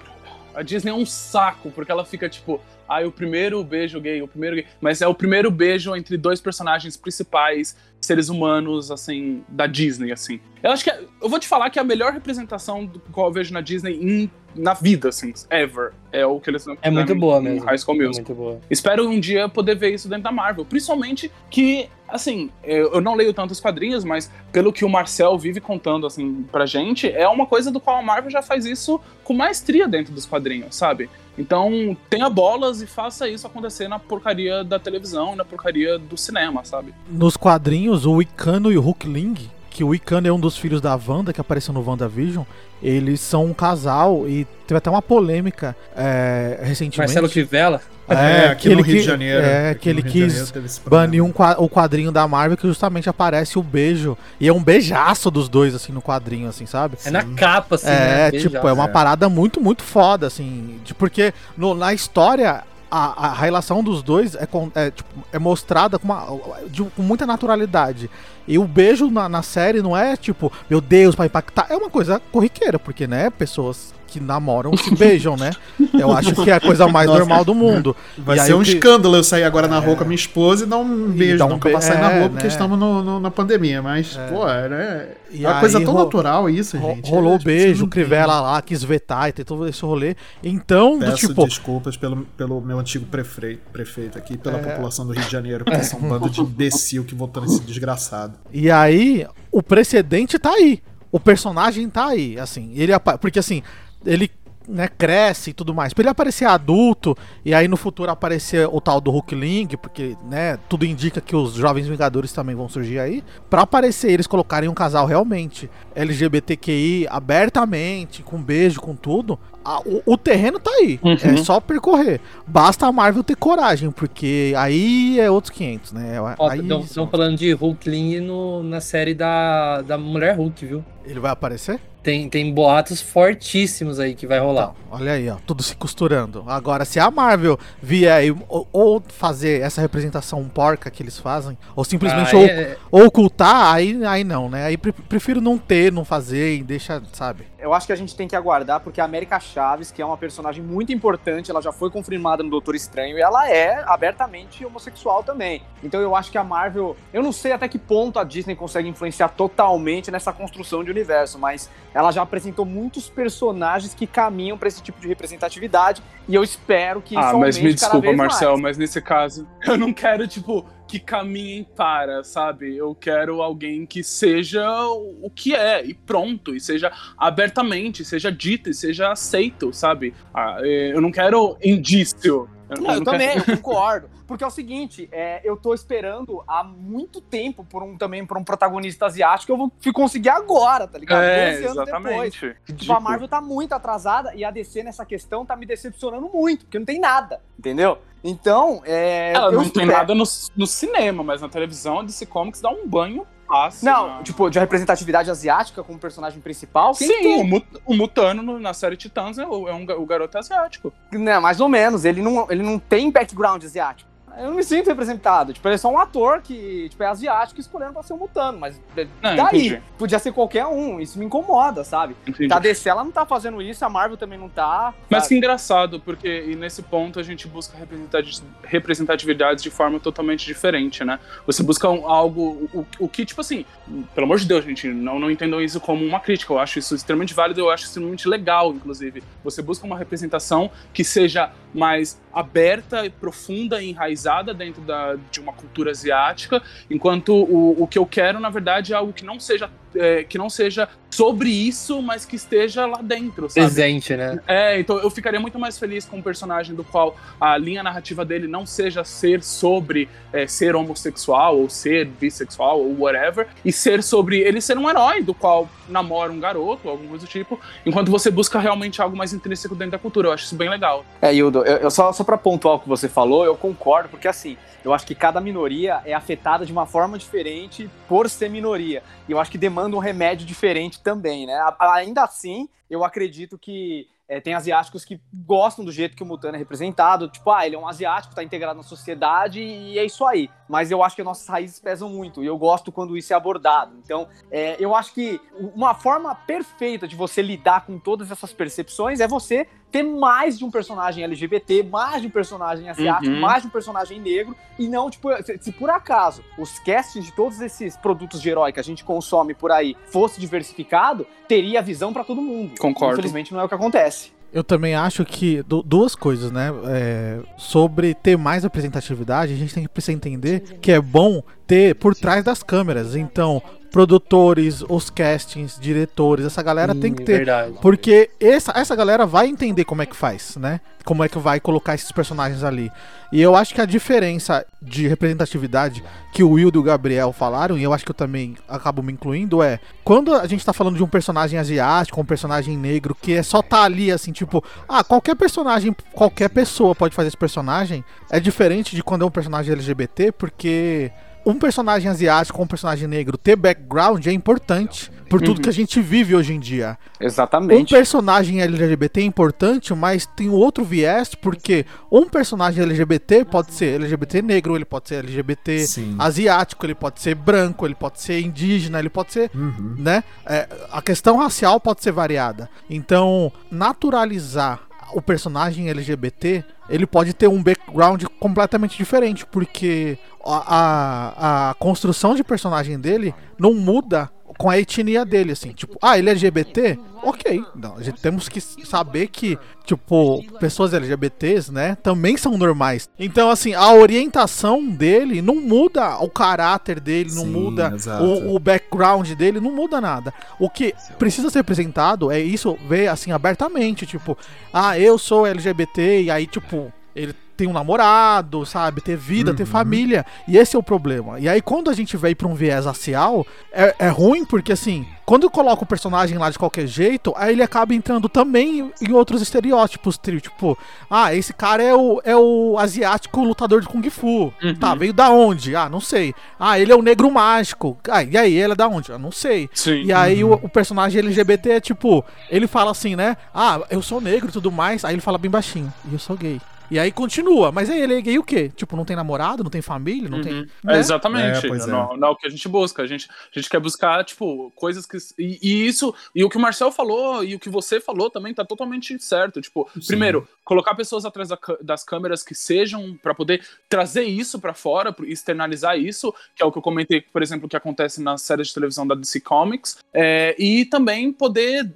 a Disney é um saco, porque ela fica tipo, ah, o primeiro beijo gay, o primeiro gay. Mas é o primeiro beijo entre dois personagens principais, seres humanos, assim, da Disney, assim. Eu acho que. é- eu vou te falar que a melhor representação do qual eu vejo na Disney em- na vida, assim, ever, é o que eles É muito boa mesmo. High School É muito boa. Espero um dia poder ver isso dentro da Marvel. Principalmente que, assim, eu eu não leio tantos quadrinhos, mas pelo que o Marcel vive contando, assim, pra gente, é uma coisa do qual a Marvel já faz isso com maestria dentro dos quadrinhos, sabe? Então, tenha bolas e faça isso acontecer na porcaria da televisão e na porcaria do cinema, sabe? Nos quadrinhos, o Icano e o Hulkling, que o Icano é um dos filhos da Wanda, que apareceu no WandaVision, eles são um casal e teve até uma polêmica é, recentemente. Marcelo Crivella? É, aqui no ele Rio de Janeiro. É, que no ele quis banir um, o quadrinho da Marvel que justamente aparece o beijo. E é um beijaço dos dois, assim, no quadrinho, assim, sabe? É na capa, assim, né? É, Beijo. tipo, é uma é. parada muito, muito foda, assim. de- porque no- na história, a, a relação dos dois é, é, tipo, é mostrada com, uma, de- com muita naturalidade. E o beijo na, na série não é tipo, meu Deus, pra impactar. É uma coisa corriqueira, porque, né, pessoas que namoram se beijam, né? Eu acho que é a coisa mais Nossa. normal do mundo. Vai E ser um que- escano eu sair agora na rua com a minha esposa e dar um beijo. dar um Nunca be- passar na é, rua porque né? estamos no- no- na pandemia. Mas, pô, era, E é uma coisa tão ro- natural isso, Ro- gente. Rolou É, tipo, beijo, Crivella lá quis vetar e tem todo esse rolê. Então, do Peço tipo, desculpas pelo, pelo meu antigo prefeito, prefeito aqui, pela É. população do Rio de Janeiro, porque são um bando de imbecil que votou nesse desgraçado. E aí, o precedente tá aí. O personagem tá aí, assim. Ele porque assim, ele né, cresce e tudo mais. Pra ele aparecer adulto e aí no futuro aparecer o tal do Hulkling, porque, né, tudo indica que os Jovens Vingadores também vão surgir aí. Pra aparecer eles colocarem um casal realmente LGBTQI abertamente, com beijo, com tudo, a- o, o terreno tá aí. Uhum. É só percorrer. Basta a Marvel ter coragem, porque aí é outros 500, né? Aí Estão falando de Hulkling no, na série da, da Mulher Hulk, viu? ele vai aparecer? Tem, tem boatos fortíssimos aí que vai rolar. Então, olha aí, ó, tudo se costurando. Agora, se a Marvel vier ou, ou fazer essa representação porca que eles fazem, ou simplesmente Ah, ou- é- ocultar, aí, aí não, né? Aí pre- prefiro não ter, não fazer e deixa, sabe? Eu acho que a gente tem que aguardar, porque a América Chaves, que é uma personagem muito importante, ela já foi confirmada no Doutor Estranho e ela é abertamente homossexual também. Então eu acho que a Marvel. Eu não sei até que ponto a Disney consegue influenciar totalmente nessa construção de universo, mas ela já apresentou muitos personagens que caminham para esse tipo de representatividade e eu espero que isso Ah, mas me desculpa, Marcel, mais. mas nesse caso, eu não quero, tipo, que caminhem para, sabe? Eu quero alguém que seja o que é, e pronto, e seja abertamente, seja dito, e seja aceito, sabe? Ah, eh, eu não quero indício. Não, eu não também, quero- eu concordo. Porque é o seguinte, é, eu tô esperando há muito tempo por um também por um protagonista asiático, eu vou conseguir agora, tá ligado? É, 12 anos depois. exatamente. Tipo, a. Marvel tá muito atrasada e a DC nessa questão tá me decepcionando muito, porque não tem nada, entendeu? Então, é. Ela não tem espero- nada no, no cinema, mas na televisão a DC Comics dá um banho fácil. Não, na- tipo, de representatividade asiática como personagem principal, quem Sim, tem? o, Mut- o Mutano no- na série Titãs é, o, é um, o garoto asiático. Né, mais ou menos. Ele não, ele não tem background asiático. Eu não me sinto representado. Tipo, ele é só um ator que tipo, é asiático escolhendo pra ser um mutano. Mas Não, daí, entendi. podia ser qualquer um. Isso me incomoda, sabe? Entendi. A DC, ela não tá fazendo isso, a Marvel também não tá. Mas que engraçado, porque e nesse ponto a gente busca representati- representatividade de forma totalmente diferente, né? Você busca um- algo, o, o que, tipo assim, pelo amor de Deus, gente, não, não entendam isso como uma crítica, eu acho isso extremamente válido, eu acho extremamente legal, inclusive. Você busca uma representação que seja mais aberta e profunda e enraizada dentro da, de uma cultura asiática, enquanto o, o que eu quero, na verdade, é algo que não seja é, que não seja sobre isso, mas que esteja lá dentro, sabe? Presente, né? É, então eu ficaria muito mais feliz com um personagem do qual a linha narrativa dele não seja ser sobre é, ser homossexual ou ser bissexual ou whatever, e ser sobre ele ser um herói do qual namora um garoto, alguma coisa do tipo, enquanto você busca realmente algo mais intrínseco dentro da cultura. Eu acho isso bem legal. É, Hildo, eu, eu só, só pra pontuar o que você falou, eu concordo, porque assim, eu acho que cada minoria é afetada de uma forma diferente por ser minoria. E eu acho que demanda um remédio diferente também, né? Ainda assim, eu acredito que é, tem asiáticos que gostam do jeito que o Mutano é representado. Tipo, ah, ele é um asiático, tá integrado na sociedade e é isso aí. Mas eu acho que nossas raízes pesam muito e eu gosto quando isso é abordado. Então, é, eu acho que uma forma perfeita de você lidar com todas essas percepções é você ter mais de um personagem LGBT, mais de um personagem asiático, Uhum. mais de um personagem negro, e não, tipo, se, se por acaso os castings de todos esses produtos de herói que a gente consome por aí fosse diversificado, teria visão pra todo mundo. Concordo. Infelizmente não é o que acontece. Eu também acho que du- duas coisas, né? É, sobre ter mais representatividade, a gente tem que precisar entender que é bom ter por trás das câmeras. Então, produtores, os castings, diretores, essa galera tem que ter. Verdade. Porque essa, essa galera vai entender como é que faz, né? Como é que vai colocar esses personagens ali. E eu acho que a diferença de representatividade que o Will e o Gabriel falaram, e eu acho que eu também acabo me incluindo, é quando a gente tá falando de um personagem asiático, um personagem negro, que é só tá ali assim, tipo, ah, qualquer personagem, qualquer pessoa pode fazer esse personagem, é diferente de quando é um personagem LGBT, porque um personagem asiático ou um personagem negro ter background é importante por tudo Uhum. que a gente vive hoje em dia. Um Exatamente. personagem LGBT é importante, mas tem um outro viés, porque um personagem LGBT pode ser LGBT negro, ele pode ser LGBT Sim. asiático, ele pode ser branco, ele pode ser indígena, ele pode ser, Uhum. né? É, a questão racial pode ser variada. Então, naturalizar o personagem LGBT, ele pode ter um background completamente diferente, porque a, a, a construção de personagem dele não muda com a etnia dele, assim. Tipo, ah, ele é LGBT? Ok. Não, a gente temos que saber que, tipo, pessoas LGBTs, né, também são normais. Então, assim, a orientação dele não muda o caráter dele, não Sim, muda o, o background dele, não muda nada. O que precisa ser apresentado é isso, ver, assim, abertamente. Tipo, ah, eu sou LGBT, e aí, tipo, ele tem um namorado, sabe? Ter vida, ter família. E esse é o problema. E aí, quando a gente vai pra um viés racial, é, é ruim porque, assim, quando eu coloco o personagem lá de qualquer jeito, aí ele acaba entrando também em outros estereótipos. Tipo, ah, esse cara é o, é o asiático lutador de Kung Fu. Tá, veio da onde? Ah, não sei. Ah, ele é o negro mágico. Ah, e aí, ele é da onde? Ah, não sei. Sim. E aí o, o personagem LGBT é tipo, ele fala assim, né? Ah, eu sou negro e tudo mais. Aí ele fala bem baixinho, e eu sou gay. E aí continua, mas aí ele é gay o quê? Tipo, não tem namorado, não tem família, não tem. Uhum. né? É, exatamente. É, pois é. Não, não é o que a gente busca. A gente, a gente quer buscar, tipo, coisas que. E, e isso. E o que o Marcel falou e o que você falou também tá totalmente certo. Tipo, primeiro, colocar pessoas atrás da das câmeras que sejam pra poder trazer isso pra fora, externalizar isso, que é o que eu comentei, por exemplo, que acontece na série de televisão da DC Comics. é, e também poder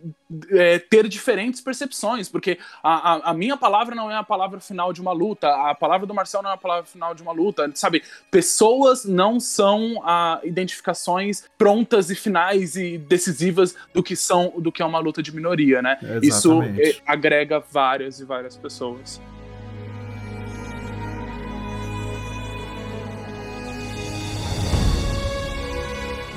é, ter diferentes percepções, porque a, a, a minha palavra não é a palavra final de uma luta, a palavra do Marcel não é a palavra final de uma luta, sabe? Pessoas não são ah, identificações prontas e finais e decisivas do que são do que é uma luta de minoria, né? Isso Exatamente. eh, agrega várias e várias pessoas.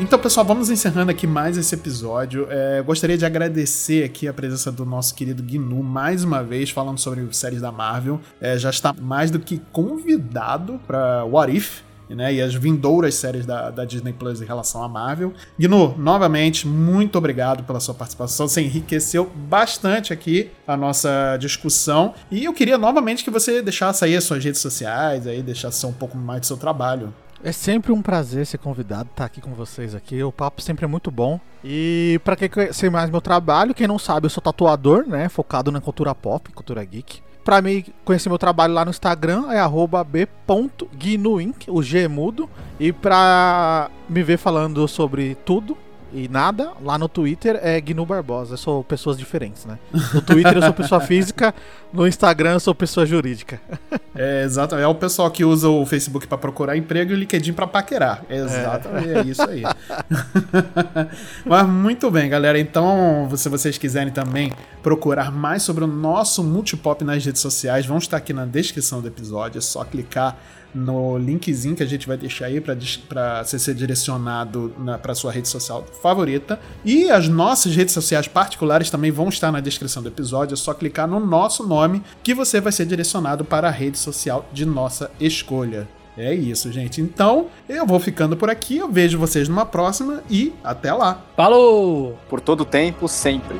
Então, pessoal, vamos encerrando aqui mais esse episódio. É, gostaria de agradecer aqui a presença do nosso querido Gnu mais uma vez, falando sobre séries da Marvel. É, já está mais do que convidado para What If. Né, e as vindouras séries da, da Disney Plus em relação à Marvel. Gnu, novamente, muito obrigado pela sua participação. Você enriqueceu bastante aqui a nossa discussão. E eu queria novamente que você deixasse aí as suas redes sociais, aí, deixasse um pouco mais do seu trabalho. É sempre um prazer ser convidado, estar aqui com vocês aqui. O papo sempre é muito bom. E pra quem conhecer mais meu trabalho, quem não sabe, eu sou tatuador, né? Focado na cultura pop, cultura geek. Pra mim conhecer meu trabalho lá no Instagram é arroba b.guinuinc, o G é mudo. E pra me ver falando sobre tudo e nada, lá no Twitter é Gnu Barbosa. Eu sou pessoas diferentes, né? No Twitter eu sou pessoa física, no Instagram eu sou pessoa jurídica. É, exatamente. É o pessoal que usa o Facebook pra procurar emprego e o LinkedIn pra paquerar. Exatamente, é, isso aí. Mas muito bem, galera. Então, se vocês quiserem também procurar mais sobre o nosso Multipop nas redes sociais, vão estar aqui na descrição do episódio. É só clicar no linkzinho que a gente vai deixar aí para você ser direcionado para sua rede social favorita. E as nossas redes sociais particulares também vão estar na descrição do episódio. É só clicar no nosso nome que você vai ser direcionado para a rede social de nossa escolha. É isso, gente. Então, eu vou ficando por aqui. Eu vejo vocês numa próxima e até lá. Falou! Por todo tempo, sempre.